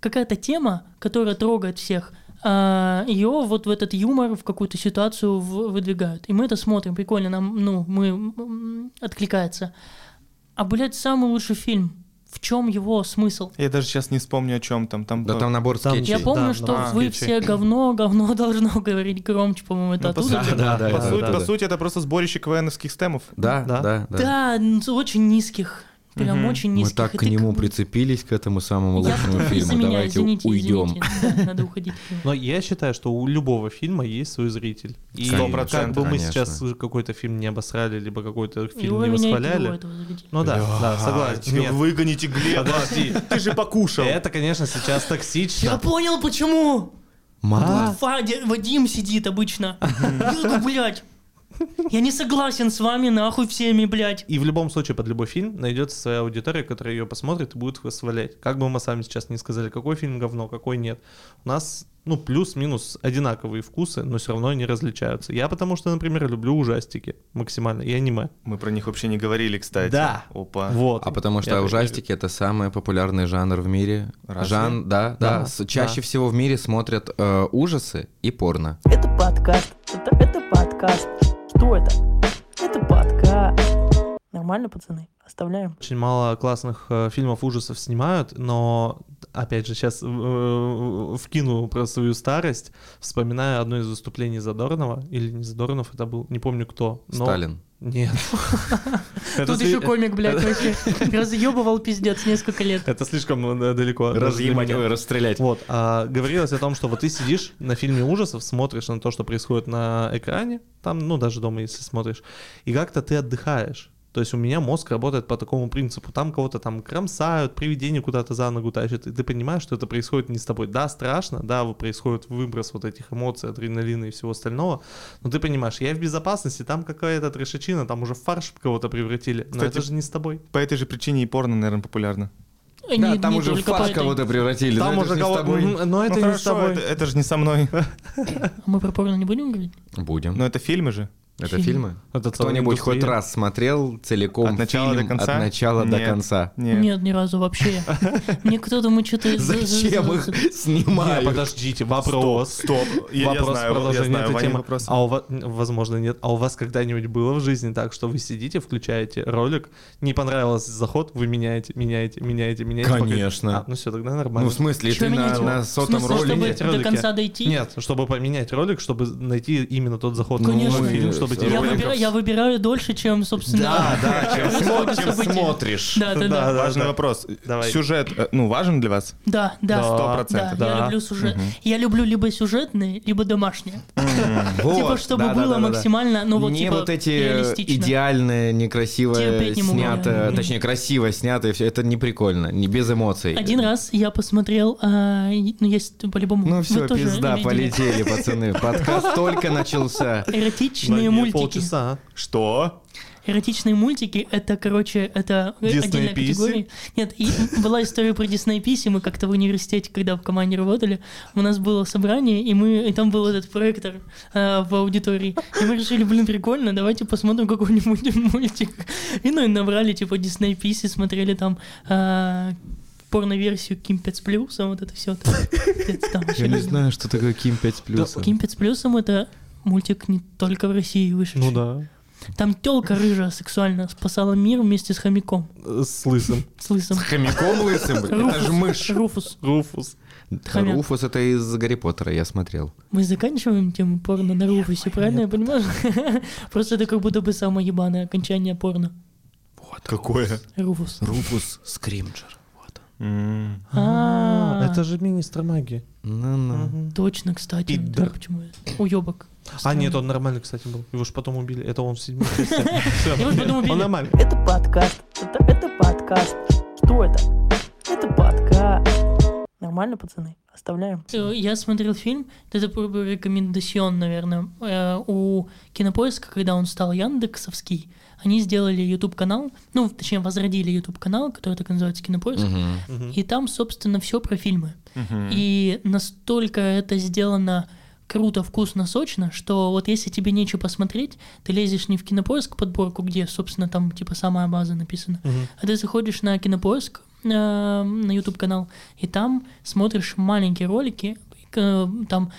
Speaker 3: какая-то тема, которая трогает всех. ее вот в этот юмор, в какую-то ситуацию выдвигают. И мы это смотрим, прикольно, нам, ну, мы откликается. А, блядь, самый лучший фильм. В чем его смысл?
Speaker 2: Я даже сейчас не вспомню, о чем там. Там,
Speaker 1: Да
Speaker 2: то-
Speaker 1: там набор
Speaker 5: Там
Speaker 1: скетчей.
Speaker 3: Я помню,
Speaker 5: да,
Speaker 3: что
Speaker 2: да.
Speaker 3: вы
Speaker 2: скетчи.
Speaker 3: все говно, говно [laughs] должно говорить громче, по-моему, это
Speaker 2: Ну, по
Speaker 3: оттуда.
Speaker 2: сути,
Speaker 1: Да, да,
Speaker 2: по
Speaker 1: да,
Speaker 2: по
Speaker 1: да.
Speaker 2: сути, это просто сборище КВНовских стемов.
Speaker 1: Да,
Speaker 5: Да.
Speaker 1: да, да.
Speaker 3: Да, ну, очень низких. Прям
Speaker 2: Мгм.
Speaker 3: очень
Speaker 1: Мы
Speaker 3: низких.
Speaker 1: так
Speaker 3: И
Speaker 1: к
Speaker 3: ты
Speaker 1: нему
Speaker 3: как
Speaker 1: прицепились, к этому самому
Speaker 3: Я
Speaker 1: лучшему
Speaker 3: потом-
Speaker 1: фильму.
Speaker 3: меня,
Speaker 1: Давайте
Speaker 3: извините,
Speaker 1: уйдем. [laughs]
Speaker 3: извините. Да, надо уходить.
Speaker 5: Но я считаю, что у любого фильма есть свой зритель. И как бы мы
Speaker 1: конечно.
Speaker 5: сейчас какой-то фильм не обосрали, либо какой-то фильм не восхваляли. Ну да, да, согласен. Нет.
Speaker 2: Выгоните Глеба.
Speaker 5: Подожди.
Speaker 2: Ты же покушал.
Speaker 5: Это, конечно, сейчас
Speaker 3: Я
Speaker 5: токсично.
Speaker 3: понял, почему. Фадя, Вадим сидит обычно. [laughs] Я блядь. Я не согласен с вами, нахуй всеми, блядь.
Speaker 5: И в любом случае под любой фильм найдется своя аудитория, которая ее посмотрит и будет восхвалять. Как бы мы сами сейчас не сказали, какой фильм говно, какой нет. У нас, ну, плюс-минус одинаковые вкусы, но все равно они различаются. Я потому что, например, люблю ужастики максимально и аниме.
Speaker 2: Мы про них вообще не говорили, кстати.
Speaker 5: Да.
Speaker 2: Опа.
Speaker 5: Вот.
Speaker 1: А потому что
Speaker 5: Я
Speaker 1: ужастики это самый популярный жанр в мире.
Speaker 2: Разве?
Speaker 1: Жан, да, да.
Speaker 5: Да,
Speaker 1: С- чаще
Speaker 5: да.
Speaker 1: всего в мире смотрят э, ужасы и порно.
Speaker 4: Это подкаст. Это, это подкаст. Что это? Это подкаст. Нормально, пацаны? Оставляем.
Speaker 5: Очень мало классных э, фильмов ужасов снимают, но, опять же, сейчас вкину про свою старость, вспоминаю одно из выступлений Задорнова, или не Задорнов, это был, не помню кто. но-
Speaker 1: Сталин.
Speaker 5: Нет. [laughs]
Speaker 3: Тут еще комик, блядь, вообще [laughs] разъебывал пиздец несколько лет.
Speaker 5: Это слишком э, далеко. меня.
Speaker 1: расстрелять.
Speaker 5: Вот, а, говорилось о том, что вот ты сидишь на фильме ужасов, смотришь на то, что происходит на экране, там, ну, даже дома, если смотришь, и как-то ты отдыхаешь. То есть у меня мозг работает по такому принципу. Там кого-то там кромсают, привидение куда-то за ногу тащат, и ты понимаешь, что это происходит не с тобой. Да, страшно, да, вот происходит выброс вот этих эмоций, адреналина и всего остального, но ты понимаешь, я в безопасности, там какая-то трешечина, там уже фарш кого-то превратили, но
Speaker 2: Кстати,
Speaker 5: это же не с тобой.
Speaker 2: По этой же причине и порно, наверное, популярно.
Speaker 3: Не-
Speaker 1: Да, там
Speaker 3: не
Speaker 1: уже в фарш кого-то превратили.
Speaker 5: Там
Speaker 1: но это
Speaker 5: уже
Speaker 1: ж не с
Speaker 5: кого-
Speaker 1: тобой.
Speaker 5: М, но это
Speaker 2: ну
Speaker 5: не
Speaker 2: хорошо,
Speaker 5: с тобой.
Speaker 2: Это, это же не со мной. [laughs]
Speaker 3: А Мы про порно не будем говорить?
Speaker 1: Будем.
Speaker 2: Но это фильмы же.
Speaker 1: Это
Speaker 3: фильм.
Speaker 1: фильмы?
Speaker 5: Это
Speaker 1: Кто-нибудь хоть раз смотрел целиком
Speaker 2: От начала
Speaker 1: фильм
Speaker 2: до конца?
Speaker 1: от начала до
Speaker 2: Нет.
Speaker 1: конца?
Speaker 2: Нет.
Speaker 3: Нет, ни разу вообще. [laughs] Мне кто-то мы что-то...
Speaker 1: Зачем их снимают?
Speaker 5: подождите, вопрос.
Speaker 2: Стоп. Я, я
Speaker 5: вопрос
Speaker 2: знаю, я
Speaker 5: продолжение
Speaker 2: знаю
Speaker 5: этой темы.
Speaker 2: вопрос.
Speaker 5: А у вас, возможно, нет. А у вас когда-нибудь было в жизни так, что вы сидите, включаете ролик, не понравился заход, вы меняете, меняете, меняете, меняете? пока-
Speaker 1: Конечно.
Speaker 5: А, ну все, тогда нормально.
Speaker 1: Ну, в смысле,
Speaker 3: Чё
Speaker 1: ты на,
Speaker 3: менять?
Speaker 1: на
Speaker 3: В
Speaker 1: сотом
Speaker 3: смысле,
Speaker 1: ролике...
Speaker 3: чтобы до конца дойти?
Speaker 5: Нет, чтобы поменять ролик, чтобы найти именно тот заход. на
Speaker 3: Конечно.
Speaker 5: фильм, чтобы
Speaker 1: Я
Speaker 5: тебе
Speaker 3: Я выбираю, я выбираю дольше, чем, собственно...
Speaker 1: Да, да, чем, [laughs] смо- чем смотришь.
Speaker 3: Да, да, да.
Speaker 2: Важный
Speaker 5: да.
Speaker 2: вопрос.
Speaker 5: Давай.
Speaker 2: Сюжет, э, ну, важен для вас?
Speaker 3: Да, да.
Speaker 5: Сто
Speaker 3: Да,
Speaker 2: процентов.
Speaker 3: я
Speaker 5: Да.
Speaker 3: люблю сюжет. Я люблю либо сюжетные, либо домашние. [laughs]
Speaker 1: Вот,
Speaker 3: Типа, чтобы было максимально, ну вот,
Speaker 1: не
Speaker 3: типа,
Speaker 1: вот эти идеальные, некрасиво
Speaker 3: Терпеть не могу,
Speaker 1: снято,
Speaker 3: я.
Speaker 1: точнее красиво снято, и все это не прикольно, не без эмоций.
Speaker 3: Один раз я посмотрел, а, ну, есть по-любому.
Speaker 1: Ну все, пизда, полетели, пацаны. [laughs] Подкаст только начался.
Speaker 3: Эротичные мультики.
Speaker 5: полчаса.
Speaker 2: Что?
Speaker 3: Эротичные мультики, это, короче, это
Speaker 5: Дисней
Speaker 3: отдельная
Speaker 5: Писи?
Speaker 3: категория. Нет, и была история про Дисней Писи, мы как-то в университете, когда в команде работали, у нас было собрание, и мы, и там был этот проектор э, в аудитории, и мы решили, блин, прикольно, давайте посмотрим какой-нибудь [laughs] мультик. И ну и набрали, типа, Дисней Писи, смотрели там э, порно-версию Кимпец Плюсом, вот это все. [laughs]
Speaker 1: Я не знаю, что такое Ким 5 плюсом.
Speaker 3: Кимпец Плюсом это мультик не только в России вышедший.
Speaker 5: Ну да.
Speaker 3: Там телка рыжая сексуально спасала мир вместе с хомяком.
Speaker 5: Э, С лысым. [laughs]
Speaker 3: С лысым.
Speaker 1: Хомяком лысым? Это же мышь.
Speaker 3: Руфус.
Speaker 5: Руфус.
Speaker 3: Хомяк.
Speaker 1: Руфус это из Гарри Поттера, я смотрел.
Speaker 3: Мы заканчиваем тему порно на Руфусе, правильно я понимаю? [laughs] Просто это как будто бы самое ебаное окончание порно.
Speaker 2: Какое?
Speaker 3: Руфус.
Speaker 1: Руфус Скримджер. Вот он.
Speaker 2: М.
Speaker 3: А,
Speaker 5: Это же министр магии.
Speaker 1: Ну-ну.
Speaker 3: Точно, кстати. Да, почему? Уебок.
Speaker 5: А нет, он нормальный, кстати, был. Его же потом убили. Это он в [laughs]
Speaker 3: убили.
Speaker 5: Он нормальный.
Speaker 4: Это подкаст. Это, это подкаст. Что это? Это подкаст. Нормально, пацаны? Оставляем.
Speaker 3: Я смотрел фильм, это рекомендацион, наверное, э, у Кинопоиска, когда он стал Яндексовский, они сделали YouTube-канал, ну, точнее, возродили YouTube-канал, который так называется Кинопоиск.
Speaker 1: Мгм.
Speaker 3: и там, собственно, все про фильмы.
Speaker 2: Мгм.
Speaker 3: И настолько это сделано круто, вкусно, сочно, что вот если тебе нечего посмотреть, ты лезешь не в кинопоиск подборку, где, собственно, там типа самая база написана,
Speaker 5: Мгм.
Speaker 3: а ты заходишь на кинопоиск, э, на YouTube канал, и там смотришь маленькие ролики, э, там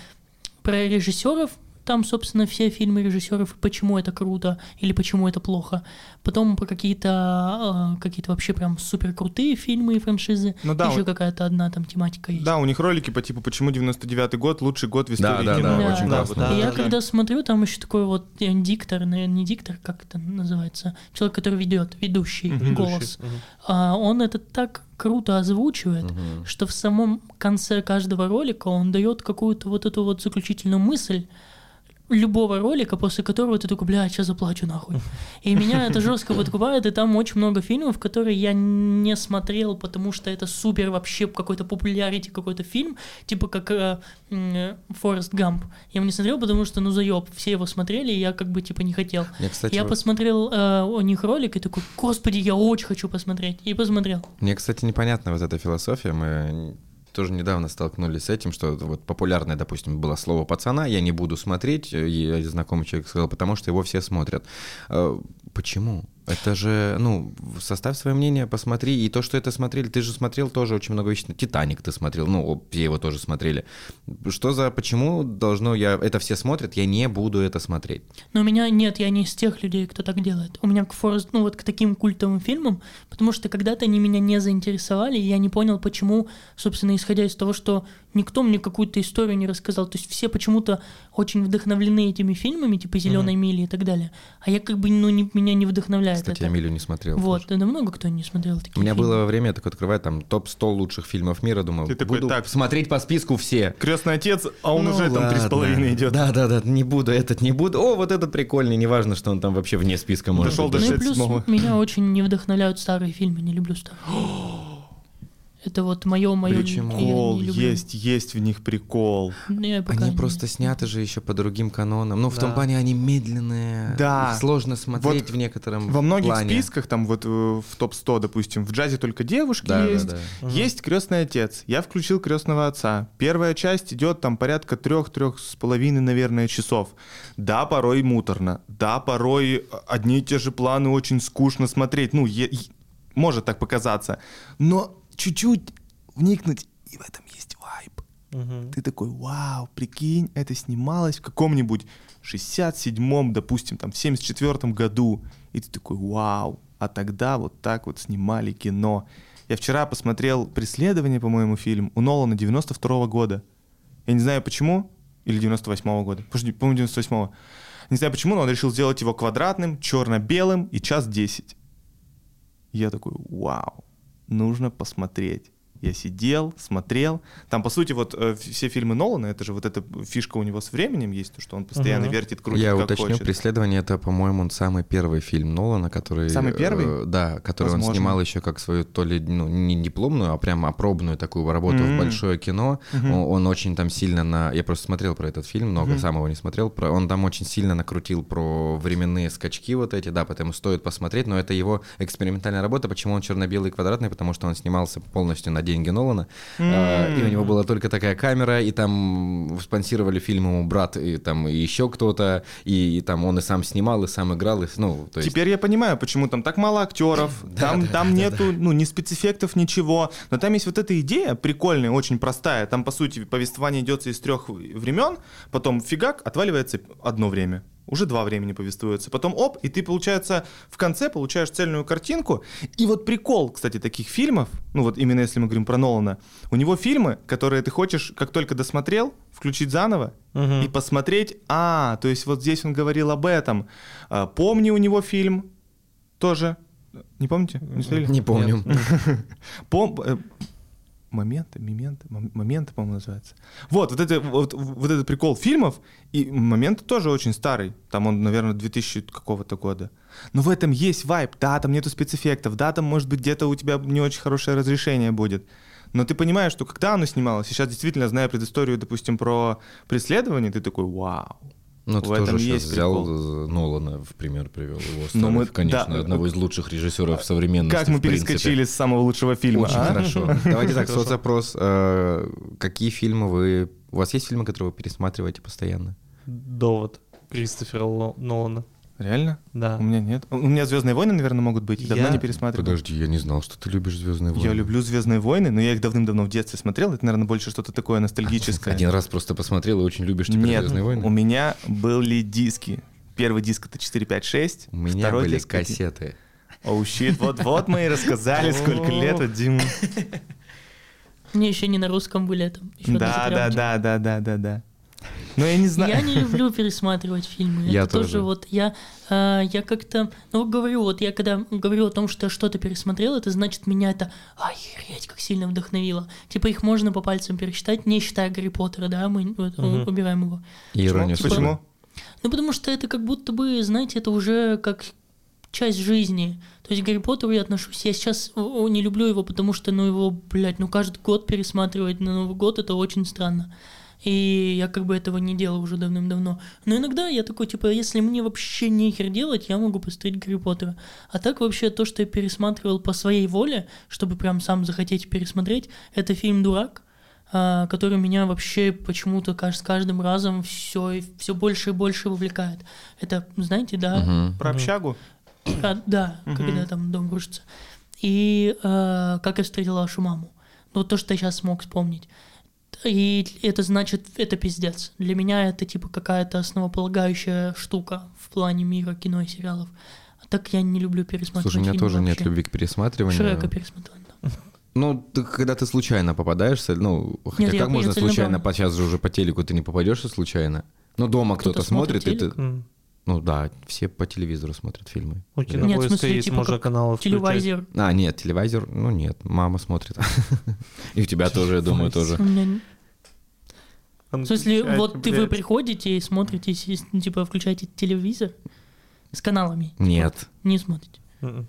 Speaker 3: про режиссеров, там, собственно, все фильмы режиссеров, и почему это круто или почему это плохо. Потом про какие-то э, какие-то вообще прям супер крутые фильмы и франшизы.
Speaker 2: Ну да,
Speaker 3: Еще
Speaker 2: он-
Speaker 3: какая-то одна там тематика есть.
Speaker 2: Да, у них ролики по типу «Почему 99-й год лучший год в истории
Speaker 1: да,
Speaker 2: кино».
Speaker 1: да,
Speaker 2: Очень
Speaker 5: да,
Speaker 2: классно.
Speaker 5: да,
Speaker 3: И я
Speaker 5: да.
Speaker 3: когда смотрю, там еще такой вот э, диктор, наверное, не диктор, как это называется, человек, который ведет, ведущий
Speaker 5: Ведущий.
Speaker 3: голос.
Speaker 5: Мгм.
Speaker 3: А он это так круто озвучивает,
Speaker 1: Мгм.
Speaker 3: что в самом конце каждого ролика он дает какую-то вот эту вот заключительную мысль, любого ролика, после которого ты такой, бля, сейчас заплачу нахуй. [laughs] И меня это жестко подкупает, и там очень много фильмов, которые я не смотрел, потому что это супер вообще какой-то популярити какой-то фильм, типа как э, м, Форест Гамп. Я его не смотрел, потому что, ну, заеб, все его смотрели, и я как бы, типа, не хотел.
Speaker 1: Мне, кстати,
Speaker 3: я
Speaker 1: вот-
Speaker 3: посмотрел э, у них ролик и такой, господи, я очень хочу посмотреть. И посмотрел.
Speaker 1: Мне, кстати, непонятна вот эта философия. Мы тоже недавно столкнулись с этим, что вот популярное, допустим, было слово пацана, я не буду смотреть, и знакомый человек сказал, потому что его все смотрят. Э, Почему? Это же, ну, составь свое мнение, посмотри. И то, что это смотрели, ты же смотрел тоже очень много вещей. Титаник ты смотрел, ну, все его тоже смотрели. Что за, почему должно я, это все смотрят, я не буду это смотреть?
Speaker 3: Но у меня нет, я не из тех людей, кто так делает. У меня к Форест, ну вот к таким культовым фильмам, потому что когда-то они меня не заинтересовали, и я не понял, почему, собственно, исходя из того, что никто мне какую-то историю не рассказал. То есть все почему-то очень вдохновлены этими фильмами, типа Зеленой мили и так далее. А я как бы, ну, не, меня не вдохновляет
Speaker 1: Кстати,
Speaker 3: это.
Speaker 1: Эмилию не смотрел.
Speaker 3: Вот, да много кто не смотрел такие
Speaker 1: У меня
Speaker 3: фильмы.
Speaker 1: было время, я такой открываю там топ-100 лучших фильмов мира, думал,
Speaker 2: Ты такой,
Speaker 1: буду
Speaker 2: так.
Speaker 1: смотреть по списку все.
Speaker 2: Крестный отец, а он
Speaker 1: Ну
Speaker 2: уже там три с
Speaker 1: ладно.
Speaker 2: половиной идет.
Speaker 1: Да, да, да, не буду, этот не буду. О, вот этот прикольный, неважно, что он там вообще вне списка может
Speaker 2: Дошел
Speaker 1: быть.
Speaker 2: до
Speaker 3: Ну и плюс
Speaker 2: 67-го.
Speaker 3: меня очень не вдохновляют старые фильмы, не люблю старые. [gasps] Это вот мое, мое.
Speaker 1: Почему?
Speaker 2: Прикол, есть, есть в них прикол.
Speaker 1: Они просто сняты же еще по другим канонам. Ну, в том
Speaker 5: Да.
Speaker 1: плане они медленные.
Speaker 2: Да.
Speaker 1: Их сложно смотреть
Speaker 2: Вот
Speaker 1: в некотором
Speaker 2: Во многих
Speaker 1: плане.
Speaker 2: списках, там вот э, в топ-100, допустим, в джазе только девушки
Speaker 1: Да, да,
Speaker 2: есть.
Speaker 1: да.
Speaker 2: Есть крестный отец. Я включил крестного отца. Первая часть идет там порядка трех-трех с половиной, наверное, часов. Да, порой муторно. Да, порой одни и те же планы очень скучно смотреть. Ну, е- е- может так показаться. Но чуть-чуть вникнуть, и в этом есть вайб.
Speaker 5: Мгм.
Speaker 2: Ты такой, вау, прикинь, это снималось в каком-нибудь 67-м, допустим, там, в 74-м году. И ты такой, вау, а тогда вот так вот снимали кино. Я вчера посмотрел «Преследование», по-моему, фильм у Нолана 92-го года. Я не знаю почему, или 98-го года. По-моему, 98-го. Не знаю почему, но он решил сделать его квадратным, черно-белым и час 10. Я такой, вау, нужно посмотреть. Я сидел, смотрел. Там, по сути, вот э, все фильмы Нолана, это же вот эта фишка у него с временем есть, то, что он постоянно
Speaker 5: Мгм.
Speaker 2: вертит, крутит,
Speaker 1: Я
Speaker 2: как
Speaker 1: уточню,
Speaker 2: хочет.
Speaker 1: «Преследование» — это, по-моему, он самый первый фильм Нолана, который...
Speaker 2: Самый первый?
Speaker 1: э, да, который он
Speaker 2: Возможно.
Speaker 1: снимал еще как свою то ли ну, не дипломную, а прямо опробную такую работу
Speaker 2: М.
Speaker 1: в большое кино.
Speaker 2: Мгм.
Speaker 1: Он, он очень там сильно на... Я просто смотрел про этот фильм, много
Speaker 2: Мгм.
Speaker 1: сам его не смотрел. Про... Он там очень сильно накрутил про временные скачки вот эти, да, поэтому стоит посмотреть, но это его экспериментальная работа. Почему он черно-белый и квадратный? Потому что он снимался полностью на деньги Нолана. А, И у него была только такая камера, и там спонсировали фильм ему брат, и там и еще кто-то, и, и там он и сам снимал, и сам играл, и, ну, то есть...
Speaker 2: Теперь я понимаю, почему там так мало актеров, [laughs] там, там нету, ну, ни спецэффектов, ничего. Но там есть вот эта идея прикольная, очень простая. Там, по сути, повествование идется из трех времен, потом фигак, отваливается одно время. Уже два времени повествуется. Потом оп, и ты, получается, в конце получаешь цельную картинку. И вот прикол, кстати, таких фильмов, ну вот именно если мы говорим про Нолана, у него фильмы, которые ты хочешь, как только досмотрел, включить заново
Speaker 5: Мгм.
Speaker 2: и посмотреть, а, то есть вот здесь он говорил об этом. А, Помни у него фильм тоже. Не помните? Не смотрели?
Speaker 1: Не помню.
Speaker 2: Пом... Моменты, моменты, мом- моменты, по-моему, называется. Вот, вот, это, вот, вот этот прикол фильмов, и моменты тоже очень старый. Там он, наверное, 2000 какого-то года. Но в этом есть вайб. Да, там нету спецэффектов, да, там, может быть, где-то у тебя не очень хорошее разрешение будет. Но ты понимаешь, что когда оно снималось, сейчас действительно, зная предысторию, допустим, про преследование, ты такой, вау.
Speaker 1: Ну, ты
Speaker 2: В
Speaker 1: тоже сейчас
Speaker 2: есть
Speaker 1: взял
Speaker 2: прикол.
Speaker 1: э, Нолана в пример привел. Его
Speaker 2: Ну,
Speaker 1: старых,
Speaker 2: мы-
Speaker 1: конечно,
Speaker 2: да.
Speaker 1: одного из лучших режиссеров современности.
Speaker 2: Как мы перескочили с самого лучшего фильма,
Speaker 1: Очень
Speaker 2: а?
Speaker 1: хорошо. [laughs] Давайте так, соцопрос. Э, Какие фильмы вы... У вас есть фильмы, которые вы пересматриваете постоянно?
Speaker 5: Довод Кристофера Нолана.
Speaker 2: Реально?
Speaker 5: Да.
Speaker 2: У меня нет. У меня Звездные войны, наверное, могут быть. Давно
Speaker 5: Я-
Speaker 2: не пересматривал.
Speaker 1: Подожди, я не знал, что ты любишь Звездные войны.
Speaker 2: Я люблю Звездные войны, но я их давным-давно в детстве смотрел. Это, наверное, больше что-то такое ностальгическое.
Speaker 1: Один раз просто посмотрел и очень любишь теперь
Speaker 2: Нет,
Speaker 1: Звездные войны.
Speaker 2: у меня были диски. Первый диск это 4, 5, 6.
Speaker 1: У меня
Speaker 2: второй
Speaker 1: были
Speaker 2: диск
Speaker 1: кассеты.
Speaker 2: Оу, щит, вот-вот мы и рассказали, [laughs] сколько лет вот Дима. [laughs]
Speaker 3: Мне еще не на русском были ещё на
Speaker 2: Да, да, да, да, да, да, да. Но я не знаю.
Speaker 3: Я не люблю пересматривать фильмы.
Speaker 1: Я
Speaker 3: это тоже.
Speaker 1: тоже.
Speaker 3: вот я, а, я как-то, ну говорю, вот я когда говорю о том, что я что-то пересмотрел, это значит меня это охереть как сильно вдохновило. Типа их можно по пальцам пересчитать, не считая Гарри Поттера, да, мы вот,
Speaker 5: Мгм.
Speaker 3: убираем его.
Speaker 1: И иронию
Speaker 2: Почему?
Speaker 3: Ну, потому что это как будто бы, знаете, это уже как часть жизни. То есть к Гарри Поттеру я отношусь, я сейчас о, не люблю его, потому что, ну, его, блядь, ну, каждый год пересматривать на Новый год, это очень странно. И я как бы этого не делал уже давным-давно. Но иногда я такой, типа, если мне вообще нехер делать, я могу посмотреть Гарри Поттера. А так вообще то, что я пересматривал по своей воле, чтобы прям сам захотеть пересмотреть, это фильм «Дурак», а, который меня вообще почему-то с каждым разом все, все больше и больше вовлекает. Это, знаете, да?
Speaker 1: Мгм.
Speaker 2: Про общагу?
Speaker 3: А, да,
Speaker 2: Мгм.
Speaker 3: когда там дом рушится. И э, как я встретила вашу маму. Ну, то, что я сейчас смог вспомнить. И это значит, это пиздец. Для меня это типа какая-то основополагающая штука в плане мира кино и сериалов. А так я не люблю пересматривать
Speaker 1: Слушай, у меня
Speaker 3: фильмы
Speaker 1: тоже нет
Speaker 3: вообще.
Speaker 1: любви к пересматриванию.
Speaker 3: Шрека пересмотрел. да.
Speaker 1: Ну, ты- когда ты случайно попадаешься, ну, хотя
Speaker 3: Нет, я-
Speaker 1: как
Speaker 3: я
Speaker 1: можно случайно,
Speaker 3: целенаправленно.
Speaker 1: по- сейчас же уже по телеку ты не попадешь случайно. Ну, дома кто-то,
Speaker 3: Кто-то смотрит
Speaker 1: смотрит, и ты... Ну да, все по телевизору смотрят фильмы.
Speaker 5: У
Speaker 3: Нет, в
Speaker 5: кинопоиска
Speaker 3: смысле,
Speaker 5: есть
Speaker 3: типа
Speaker 5: можно каналов.
Speaker 3: Телевизор.
Speaker 1: А, нет, телевизор, ну нет, мама смотрит. И у тебя тоже, я думаю, тоже.
Speaker 3: В смысле, вот ты, вы приходите и смотрите, ну, типа, включаете телевизор с каналами.
Speaker 1: Нет.
Speaker 3: Не смотрите.
Speaker 5: М-м.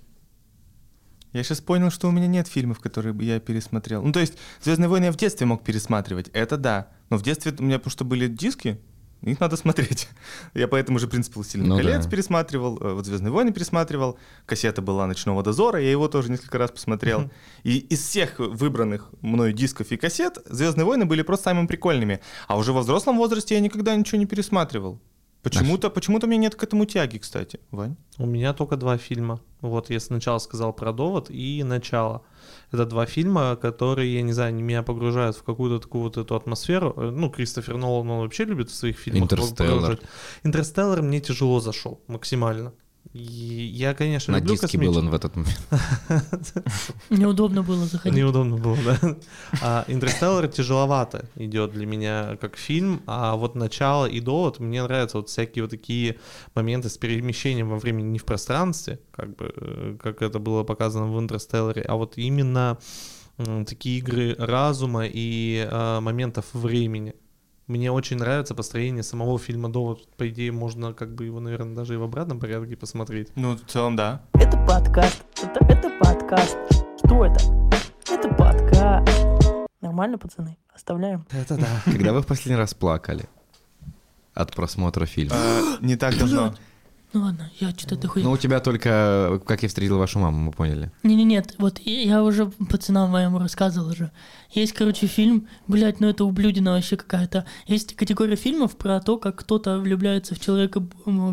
Speaker 2: Я сейчас понял, что у меня нет фильмов, которые бы я пересмотрел. Ну, то есть, «Звездные войны» я в детстве мог пересматривать, это да. Но в детстве у меня что были диски, их надо смотреть. Я по этому же принципу «Властелин
Speaker 1: Ну
Speaker 2: колец»
Speaker 1: да.
Speaker 2: пересматривал, э, вот «Звездные войны» пересматривал, кассета была «Ночного дозора», я его тоже несколько раз посмотрел. И из всех выбранных мною дисков и кассет «Звездные войны» были просто самыми прикольными. А уже во взрослом возрасте я никогда ничего не пересматривал. Почему-то, почему-то у меня нет к этому тяги, кстати, Вань.
Speaker 5: У меня только два фильма. Вот я сначала сказал про «Довод» и «Начало». Это два фильма, которые, я не знаю, они меня погружают в какую-то такую вот эту атмосферу. Э, Ну, Кристофер Нолан, он вообще любит в своих фильмах
Speaker 1: «Интерстеллар».
Speaker 5: «Интерстеллар» мне тяжело зашел максимально. Я, конечно,
Speaker 1: На
Speaker 5: люблю
Speaker 1: диске был
Speaker 5: космические-
Speaker 1: он в этот момент. [laughs]
Speaker 3: Неудобно было заходить.
Speaker 5: Неудобно было, да. А «Интерстеллар» тяжеловато идет для меня как фильм, а вот начало и довод мне нравятся вот всякие вот такие моменты с перемещением во времени не в пространстве, как бы, э, как это было показано в «Интерстелларе», а вот именно такие игры разума и а, моментов времени. Мне очень нравится построение самого фильма «Довод». По идее, можно как бы его, наверное, даже и в обратном порядке посмотреть.
Speaker 2: Ну, в целом, да.
Speaker 4: Это подкаст. Это, это подкаст. Что это? Это подкаст. Нормально, пацаны? Оставляем.
Speaker 5: Это да.
Speaker 1: Когда вы в последний раз плакали от просмотра фильма?
Speaker 2: Э, Не так давно.
Speaker 3: Ну ладно, я что-то дохуя.
Speaker 1: Ну, у тебя только «Как я встретил вашу маму», мы поняли.
Speaker 3: Не-не, нет, вот я уже пацанам моим рассказывал уже. Есть, короче, фильм, блядь, ну это ублюдина вообще какая-то. Есть категория фильмов про то, как кто-то влюбляется в человека,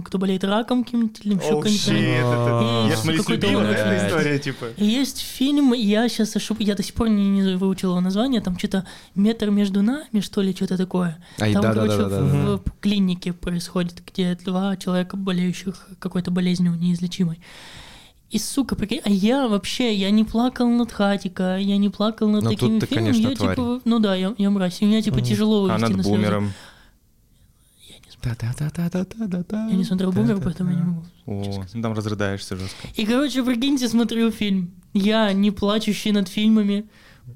Speaker 3: кто болеет раком каким-то или еще. И
Speaker 2: Я смотрю,
Speaker 3: он
Speaker 2: эта история, типа.
Speaker 3: Есть фильм, я сейчас ошиб... я до сих пор не, не выучил его название, там что-то метр между нами, что ли, что-то такое.
Speaker 1: Ай,
Speaker 3: Там, короче,
Speaker 1: да-да-да-да-да.
Speaker 3: в, в клинике происходит, где два человека, болеющих какой-то болезнью неизлечимой. И, сука, прикинь, а я вообще, я не плакал над Хатика, я не плакал над
Speaker 1: Ну,
Speaker 3: такими
Speaker 1: тут ты,
Speaker 3: фильмами,
Speaker 1: конечно,
Speaker 3: я
Speaker 1: тварь.
Speaker 3: типа, ну да, я, я мразь, и меня типа тяжело
Speaker 2: А
Speaker 3: вывести
Speaker 2: над
Speaker 3: на слезы.
Speaker 2: бумером.
Speaker 1: Да-да-да-да-да-да-да.
Speaker 3: Я не смотрел бумер, поэтому я не могу.
Speaker 2: О, ну там разрыдаешься жестко.
Speaker 3: И, короче, прикиньте, смотрю фильм. Я, не плачущий над фильмами,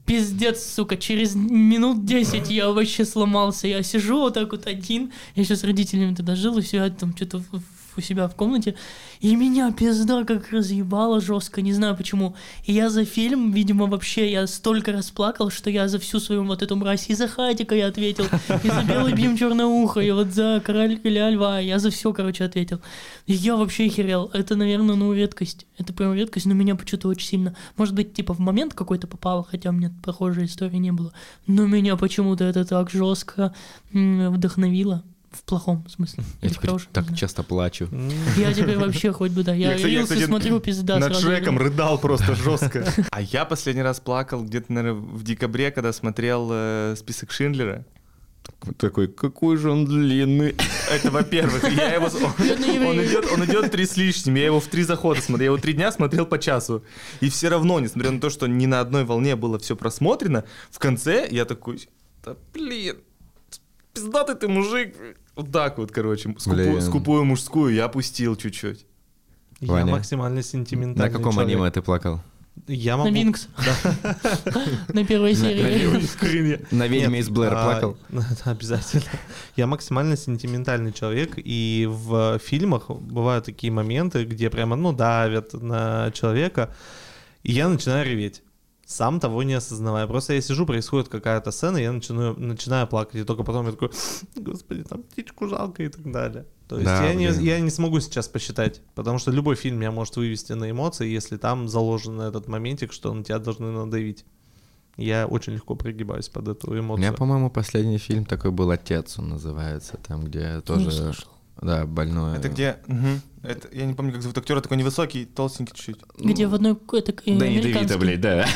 Speaker 3: пиздец, сука, через минут 10 я вообще сломался. Я сижу вот так вот один, я еще с родителями тогда жил, и все, я там что-то у себя в комнате, и меня пизда как разъебало жестко, не знаю почему. И я за фильм, видимо, вообще, я столько расплакал, что я за всю свою вот эту мразь, и за Хатика я ответил, и за Белый Бим Черное Ухо, и вот за Короля Льва, я за все, короче, ответил. И я вообще охерел. Это, наверное, ну, редкость. Это прям редкость, но меня почему-то очень сильно... Может быть, типа, в момент какой-то попало, хотя у меня похожей истории не было. Но меня почему-то это так жестко вдохновило. В плохом смысле.
Speaker 1: Я
Speaker 3: Или
Speaker 1: теперь
Speaker 3: хорошем,
Speaker 1: так часто плачу.
Speaker 3: Я теперь вообще хоть бы, да. Я,
Speaker 2: Я, кстати, я, кстати,
Speaker 3: смотрю, пизда.
Speaker 2: Над
Speaker 3: сразу
Speaker 2: Шреком
Speaker 3: говорю.
Speaker 2: рыдал просто жестко. [laughs] А я последний раз плакал где-то, наверное, в декабре, когда смотрел э, список Шиндлера.
Speaker 1: Такой, какой же он длинный. [laughs]
Speaker 2: Это во-первых. Я его... Он идет, он идет три с лишним. Я его в три захода смотрел. Я его три дня смотрел по часу. И все равно, несмотря на то, что ни на одной волне было все просмотрено, в конце я такой, да блин, пиздатый ты мужик. Вот так вот, короче, скупу-
Speaker 1: Блин.
Speaker 2: скупую мужскую я опустил чуть-чуть.
Speaker 5: Я
Speaker 1: Ваня.
Speaker 5: максимально сентиментальный
Speaker 1: На каком
Speaker 5: человек.
Speaker 1: аниме ты плакал?
Speaker 5: Я могу...
Speaker 3: На Винкс. [laughs] [laughs] На первой серии.
Speaker 1: На ведьме из Блэр
Speaker 5: а,
Speaker 1: плакал. [laughs]
Speaker 5: Обязательно. Я максимально сентиментальный человек, и в фильмах бывают такие моменты, где прямо, ну, давят на человека, и я начинаю реветь. Сам того не осознавая. Просто я сижу, происходит какая-то сцена, и я начинаю, начинаю плакать, и только потом я такой, господи, там птичку жалко и так далее. То есть
Speaker 1: Да,
Speaker 5: я, не, я не смогу сейчас посчитать, потому что любой фильм меня может вывести на эмоции, если там заложен этот моментик, что на тебя должны надавить. Я очень легко прогибаюсь под эту
Speaker 1: У
Speaker 5: эмоцию.
Speaker 1: меня, по-моему, последний фильм такой был «Отец», он называется, там, где
Speaker 3: Не
Speaker 1: тоже,
Speaker 3: слышал.
Speaker 1: Да, больной.
Speaker 2: Это где? Мгм. Это, я не помню, как зовут актера, такой невысокий, толстенький чуть-чуть.
Speaker 3: Где в одной... Это
Speaker 1: Да не
Speaker 3: американский.
Speaker 1: Девита, блядь, да.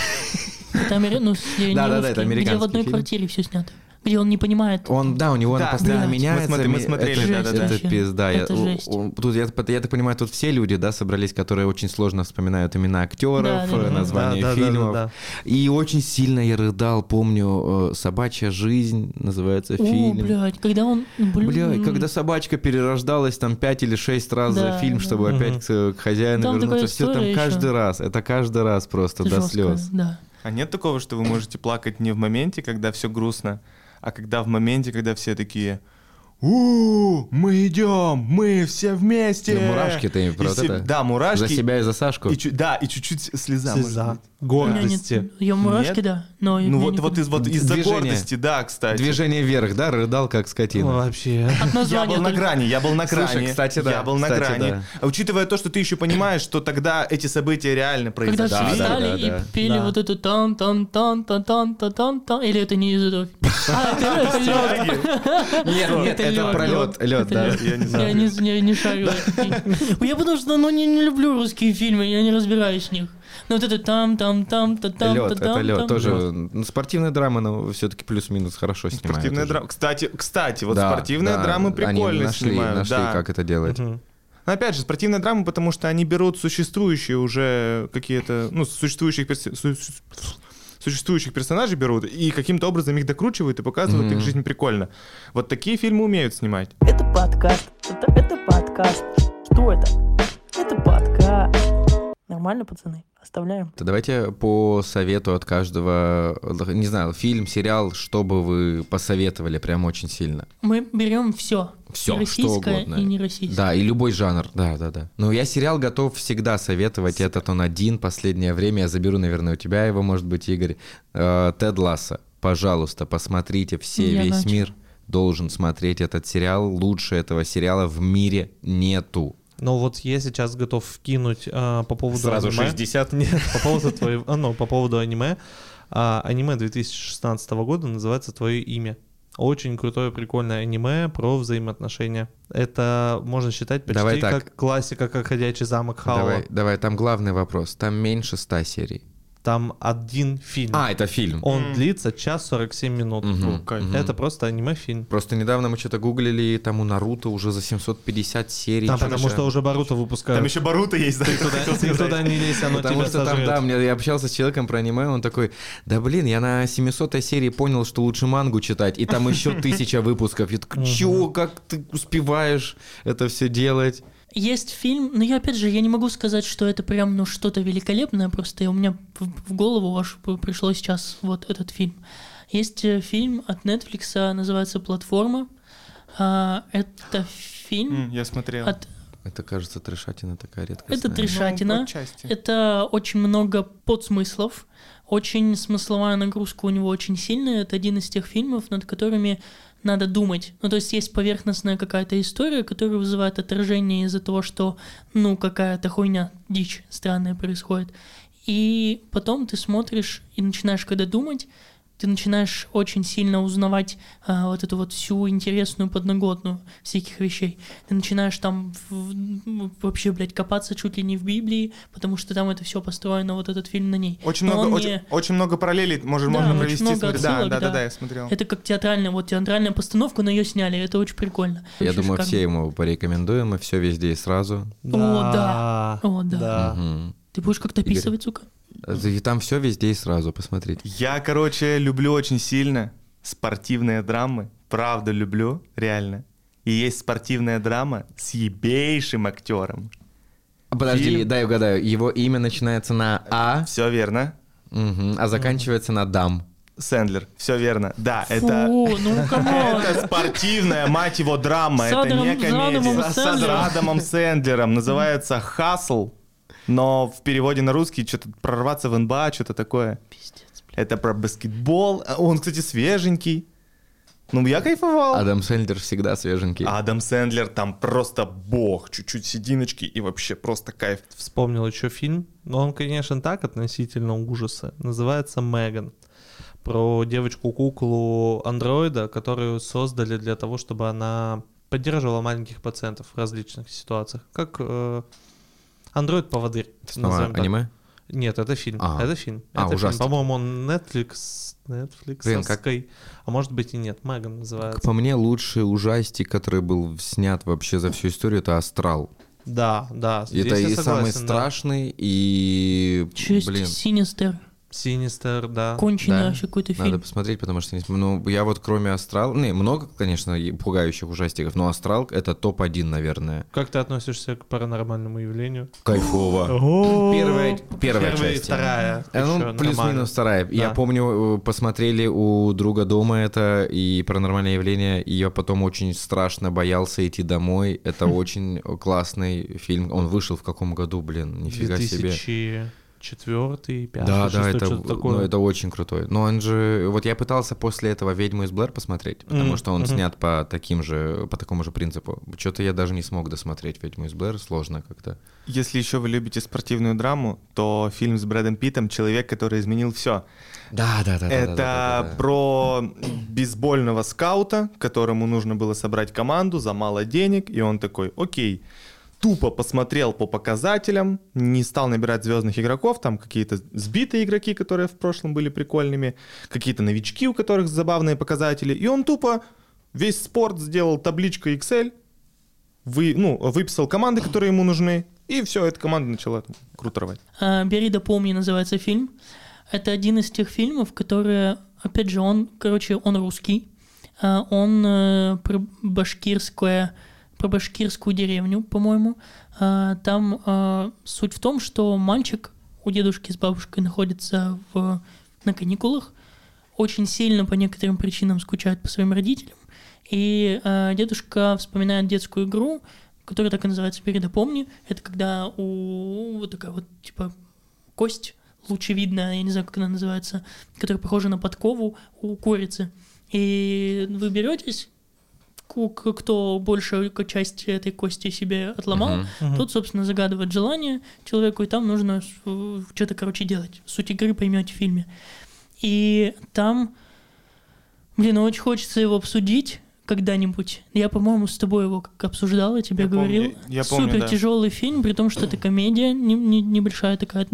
Speaker 3: Это амери- ну,
Speaker 1: Да, да, да, это
Speaker 3: Где в
Speaker 1: американский
Speaker 3: одной
Speaker 1: фильм.
Speaker 3: квартире все снято. Где он не понимает.
Speaker 1: Он, да, у него
Speaker 2: Да,
Speaker 1: она постоянно
Speaker 3: блядь.
Speaker 1: меняется.
Speaker 2: Мы смотри- мы смотрели,
Speaker 1: это. Это пизда. Я-
Speaker 3: Это
Speaker 1: у-
Speaker 3: жесть.
Speaker 1: у- Тут, я, я так понимаю, тут все люди, да, собрались, которые очень сложно вспоминают имена актеров,
Speaker 3: Да, да,
Speaker 1: э,
Speaker 3: да.
Speaker 1: названия
Speaker 5: Да, да, да,
Speaker 1: фильмов.
Speaker 5: да,
Speaker 1: И очень сильно я рыдал, помню, э, «Собачья жизнь» называется
Speaker 3: О,
Speaker 1: фильм.
Speaker 3: блядь, когда он... блин,
Speaker 1: Бля, когда собачка перерождалась там пять или шесть раз
Speaker 3: Да,
Speaker 1: за фильм,
Speaker 3: да.
Speaker 1: чтобы
Speaker 5: Мгм.
Speaker 1: опять к, к хозяину
Speaker 3: Там
Speaker 1: вернуться. Все там каждый раз. Это каждый раз просто
Speaker 3: это
Speaker 1: до
Speaker 3: жёстко,
Speaker 1: слез.
Speaker 3: Да.
Speaker 2: А нет такого, что вы можете плакать не в моменте, когда все грустно, а когда в моменте, когда все такие у мы идем, мы все вместе.
Speaker 1: Да, мурашки ты
Speaker 2: и
Speaker 1: про
Speaker 2: се...
Speaker 1: это.
Speaker 2: Да, мурашки.
Speaker 1: За себя и за Сашку.
Speaker 2: И, да, и чуть-чуть слеза.
Speaker 5: Слеза. Гордости.
Speaker 3: Я мурашки,
Speaker 2: Нет?
Speaker 3: да. Но
Speaker 2: ну вот, вот, из, вот из-за гордости, да, кстати.
Speaker 1: Движение вверх, да, рыдал как скотина.
Speaker 5: Ну,
Speaker 3: вообще.
Speaker 2: Я был на грани, я был на грани.
Speaker 1: Слушай, кстати, да.
Speaker 2: Я был на
Speaker 1: кстати,
Speaker 2: грани.
Speaker 1: Да.
Speaker 2: Учитывая то, что ты еще понимаешь, что тогда эти события реально произошли.
Speaker 3: Когда все
Speaker 1: да, да,
Speaker 3: и
Speaker 1: да.
Speaker 3: пели
Speaker 5: да.
Speaker 3: вот эту тан тан тан тан тан тан тан или это не из этого? [laughs] А,
Speaker 1: нет, нет,
Speaker 3: это
Speaker 1: это про лед, лед,
Speaker 3: Это
Speaker 1: да.
Speaker 2: Я не знаю.
Speaker 3: Я не, шарю. Я потому что ну, не, люблю русские фильмы, я не разбираюсь в них. Но вот это там, там, там, та там,
Speaker 1: Лед,
Speaker 3: та
Speaker 1: это
Speaker 3: там,
Speaker 1: лед.
Speaker 3: там.
Speaker 1: Тоже ну, спортивная драма, но все-таки плюс-минус хорошо снимают.
Speaker 2: Спортивная драма. Кстати, кстати, вот
Speaker 1: Да,
Speaker 2: спортивные
Speaker 1: да,
Speaker 2: драмы
Speaker 1: они
Speaker 2: прикольно
Speaker 1: нашли,
Speaker 2: снимают.
Speaker 1: нашли,
Speaker 2: да.
Speaker 1: как это делать.
Speaker 5: Мгм.
Speaker 2: Но опять же, спортивная драма, потому что они берут существующие уже какие-то, ну, существующих, перс- су- существующих персонажей берут и каким-то образом их докручивают и показывают
Speaker 1: Мгм.
Speaker 2: их жизнь прикольно. Вот такие фильмы умеют снимать.
Speaker 4: Это подкаст. Это, это подкаст. Что это? Нормально, пацаны? Оставляем.
Speaker 1: То Давайте по совету от каждого, не знаю, фильм, сериал, что бы вы посоветовали прям очень сильно.
Speaker 3: Мы берем все.
Speaker 1: Всё,
Speaker 3: и
Speaker 1: что угодно.
Speaker 3: и не российское.
Speaker 1: Да, и любой жанр, да, да, да. Но я сериал готов всегда советовать, этот он один последнее время, я заберу, наверное, у тебя его, может быть, Игорь. Э, Тед Ласса, пожалуйста, посмотрите все,
Speaker 3: Я
Speaker 1: весь
Speaker 3: начал.
Speaker 1: мир должен смотреть этот сериал, лучше этого сериала в мире нету.
Speaker 5: Но вот я сейчас готов вкинуть а, по поводу
Speaker 1: Сразу
Speaker 5: аниме.
Speaker 1: 60?
Speaker 5: Нет, [laughs] по поводу твоего, а, ну, по поводу аниме. А, аниме 2016 года называется «Твое имя». Очень крутое, прикольное аниме про взаимоотношения. Это можно считать почти
Speaker 1: Давай так.
Speaker 5: как классика, как «Ходячий замок Хауа».
Speaker 1: Давай, давай, там главный вопрос, там меньше 100 серий.
Speaker 5: Там один фильм.
Speaker 1: А, это фильм.
Speaker 5: Он
Speaker 2: М.
Speaker 5: длится час 47 минут.
Speaker 2: Ну, кайф.
Speaker 1: мгм.
Speaker 5: Это просто аниме-фильм.
Speaker 1: Просто недавно мы что-то гуглили, там у Наруто уже за 750 серий.
Speaker 5: Там, потому что
Speaker 1: там.
Speaker 5: уже Боруто выпускают.
Speaker 2: Там еще Баруто есть, да?
Speaker 5: Ты туда, ты туда не лезь, оно
Speaker 1: Потому
Speaker 5: тебя
Speaker 1: что там,
Speaker 5: сожрет.
Speaker 1: да, мне, я общался с человеком про аниме, он такой, да блин, я на 700 серии понял, что лучше мангу читать, и там еще [laughs] тысяча выпусков. Я такой, чё, как ты успеваешь это все делать?
Speaker 3: Есть фильм, но я опять же, я не могу сказать, что это прям ну что-то великолепное, просто у меня в, в голову ваш пришло сейчас вот этот фильм. Есть э, фильм от Netflix, а, называется «Платформа». А, Это фильм
Speaker 2: Я смотрел.
Speaker 3: от...
Speaker 1: Это, кажется, трешатина такая редкая.
Speaker 3: Это
Speaker 2: Ну,
Speaker 3: Шатина.
Speaker 2: отчасти.
Speaker 3: Это очень много подсмыслов, очень смысловая нагрузка у него очень сильная. Это один из тех фильмов, над которыми надо думать. Ну, то есть есть поверхностная какая-то история, которая вызывает отражение из-за того, что, ну, какая-то хуйня, дичь странная происходит. И потом ты смотришь и начинаешь, когда думать, ты начинаешь очень сильно узнавать а, вот эту вот всю интересную подноготную всяких вещей. Ты начинаешь там в- вообще, блядь, копаться чуть ли не в Библии, потому что там это все построено, вот этот фильм на ней.
Speaker 2: Очень
Speaker 3: Но
Speaker 2: много, очень,
Speaker 3: не-
Speaker 2: очень много параллелей может,
Speaker 3: Да,
Speaker 2: можно
Speaker 3: очень
Speaker 2: провести.
Speaker 3: много
Speaker 2: смотри. Да,
Speaker 3: отсылок,
Speaker 2: да, да,
Speaker 3: да.
Speaker 2: да, я смотрел.
Speaker 3: Это как театральная, вот театральная постановка, но ее сняли, это очень прикольно.
Speaker 1: Я
Speaker 3: Вообще
Speaker 1: думаю,
Speaker 3: шикарно.
Speaker 1: все ему порекомендуем, и все везде и сразу.
Speaker 3: да. О, да.
Speaker 1: Мгм.
Speaker 3: Ты будешь как-то описывать, сука?
Speaker 1: И там все везде и сразу, посмотрите.
Speaker 2: Я, короче, люблю очень сильно спортивные драмы. Правда люблю, реально. И есть спортивная драма с ебейшим актером.
Speaker 1: А, Подожди,
Speaker 2: Фильм.
Speaker 1: дай угадаю. Его имя начинается на А,
Speaker 2: Все верно.
Speaker 1: мгм, а заканчивается на Дам.
Speaker 2: Сэндлер. Все верно. Да,
Speaker 3: Фу,
Speaker 2: это...
Speaker 3: ну come on. [laughs]
Speaker 2: Это спортивная, мать его, драма.
Speaker 3: С
Speaker 2: это
Speaker 3: Адамом-
Speaker 2: не
Speaker 3: с Адамом
Speaker 2: комедия. С. Адамом Сэндлером. Называется «Хасл». Но в переводе на русский что-то прорваться в НБА, что-то такое.
Speaker 3: Пиздец, блин.
Speaker 2: Это про баскетбол. А Он, кстати, свеженький. Ну, я кайфовал.
Speaker 1: Адам Сэндлер всегда свеженький.
Speaker 2: Адам Сэндлер там просто бог. Чуть-чуть сединочки и вообще просто кайф.
Speaker 5: Вспомнил еще фильм, но он, конечно, так относительно ужаса. Называется «Меган». Про девочку-куклу андроида, которую создали для того, чтобы она поддерживала маленьких пациентов в различных ситуациях. Как э, андроид-поводырь.
Speaker 1: Снова
Speaker 5: назовем так.
Speaker 1: аниме?
Speaker 5: Нет, это фильм.
Speaker 1: А.
Speaker 5: Это фильм.
Speaker 1: А,
Speaker 5: это фильм.
Speaker 1: ужастик.
Speaker 5: По-моему, он Netflix. Netflix.
Speaker 1: Блин, как-
Speaker 5: А может быть и нет. Меган называется.
Speaker 1: По мне, лучший ужастик, который был снят вообще за всю историю, это «Астрал».
Speaker 5: Да, да. здесь
Speaker 1: это
Speaker 5: я
Speaker 1: и самый
Speaker 5: согласен, да.
Speaker 1: страшный, и...
Speaker 3: Честь
Speaker 1: Блин,
Speaker 3: Синистер.
Speaker 5: Синистер, да.
Speaker 3: Конченый
Speaker 1: Да.
Speaker 3: вообще какой-то
Speaker 1: надо
Speaker 3: фильм.
Speaker 1: посмотреть, потому что... Ну, я вот кроме «Астрал...» Не, много, конечно, пугающих ужастиков, но «Астрал» — это топ-1, наверное.
Speaker 5: Как ты относишься к паранормальному явлению?
Speaker 1: Кайфово. Первая, первая
Speaker 5: Первая и
Speaker 1: часть.
Speaker 5: вторая.
Speaker 1: Э, Ну, плюс-минус вторая. Я помню, э, посмотрели у друга дома это и паранормальное явление, и я потом очень страшно боялся идти домой. Это [laughs] очень классный фильм. Он вышел в каком году, блин, нифига себе.
Speaker 5: 2004, 5,
Speaker 1: Да,
Speaker 5: 6,
Speaker 1: да, это,
Speaker 5: что-то такое.
Speaker 1: ну, это очень крутой. Но он же... Вот я пытался после этого «Ведьму из Блэр» посмотреть, потому
Speaker 5: Мгм,
Speaker 1: что он
Speaker 5: мгм.
Speaker 1: снят по таким же, по такому же принципу. Что-то я даже не смог досмотреть «Ведьму из Блэр», сложно как-то.
Speaker 2: Если еще вы любите спортивную драму, то фильм с Брэдом Питтом «Человек, который изменил все».
Speaker 1: Да, да, да.
Speaker 2: Это про бейсбольного скаута, которому нужно было собрать команду за мало денег, и он такой, окей, тупо посмотрел по показателям, не стал набирать звездных игроков, там какие-то сбитые игроки, которые в прошлом были прикольными, какие-то новички, у которых забавные показатели, и он тупо весь спорт сделал табличкой Excel, вы, ну, выписал команды, которые ему нужны, и все, эта команда начала круто рвать.
Speaker 3: А, «Бери помни» называется фильм. Это один из тех фильмов, которые, опять же, он, короче, он русский. А, Он э, про башкирское, про башкирскую деревню, по-моему. А, Там а, суть в том, что мальчик у дедушки с бабушкой находится в, на каникулах, очень сильно по некоторым причинам скучает по своим родителям. И э, дедушка вспоминает детскую игру, которая так и называется «Бери да помни». Это когда у вот такая вот, типа, кость лучевидная, я не знаю, как она называется, которая похожа на подкову у курицы. И вы беретесь, кто большую ко- часть этой кости себе отломал,
Speaker 1: Мгм.
Speaker 5: Мгм.
Speaker 3: тот, собственно, загадывает желание человеку, и там нужно с- что-то, короче, делать. Суть игры поймете в фильме. И там, блин, очень хочется его обсудить когда-нибудь. Я, по-моему, с тобой его как обсуждал, я тебе
Speaker 2: Я помню,
Speaker 3: говорил.
Speaker 2: я помню,
Speaker 3: Супер
Speaker 2: да.
Speaker 3: тяжелый фильм, при том, что это комедия, не- не- небольшая такая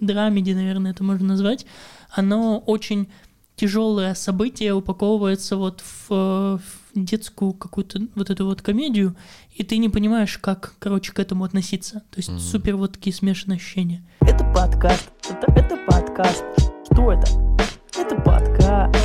Speaker 3: драмеди, наверное, это можно назвать. Оно очень тяжелое событие упаковывается вот в, э, в детскую какую-то вот эту вот комедию, и ты не понимаешь, как, короче, к этому относиться. То есть
Speaker 1: Мгм.
Speaker 3: супер вот такие смешанные ощущения.
Speaker 4: Это подкаст. Это, это подкаст. Что это? Это подкаст.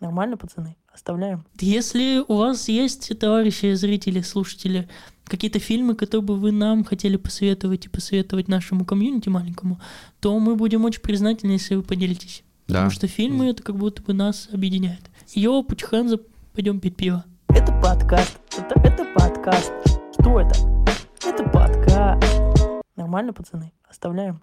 Speaker 4: Нормально, пацаны? Оставляем.
Speaker 3: Если у вас есть, товарищи зрители, слушатели, какие-то фильмы, которые бы вы нам хотели посоветовать и посоветовать нашему комьюнити маленькому, то мы будем очень признательны, если вы поделитесь.
Speaker 1: Да.
Speaker 3: Потому что фильмы это как будто бы нас объединяет. Йо, путиханза, пойдем пить пиво.
Speaker 4: Это подкаст. Это, это подкаст. Что это? Это подкаст. Нормально, пацаны? Оставляем.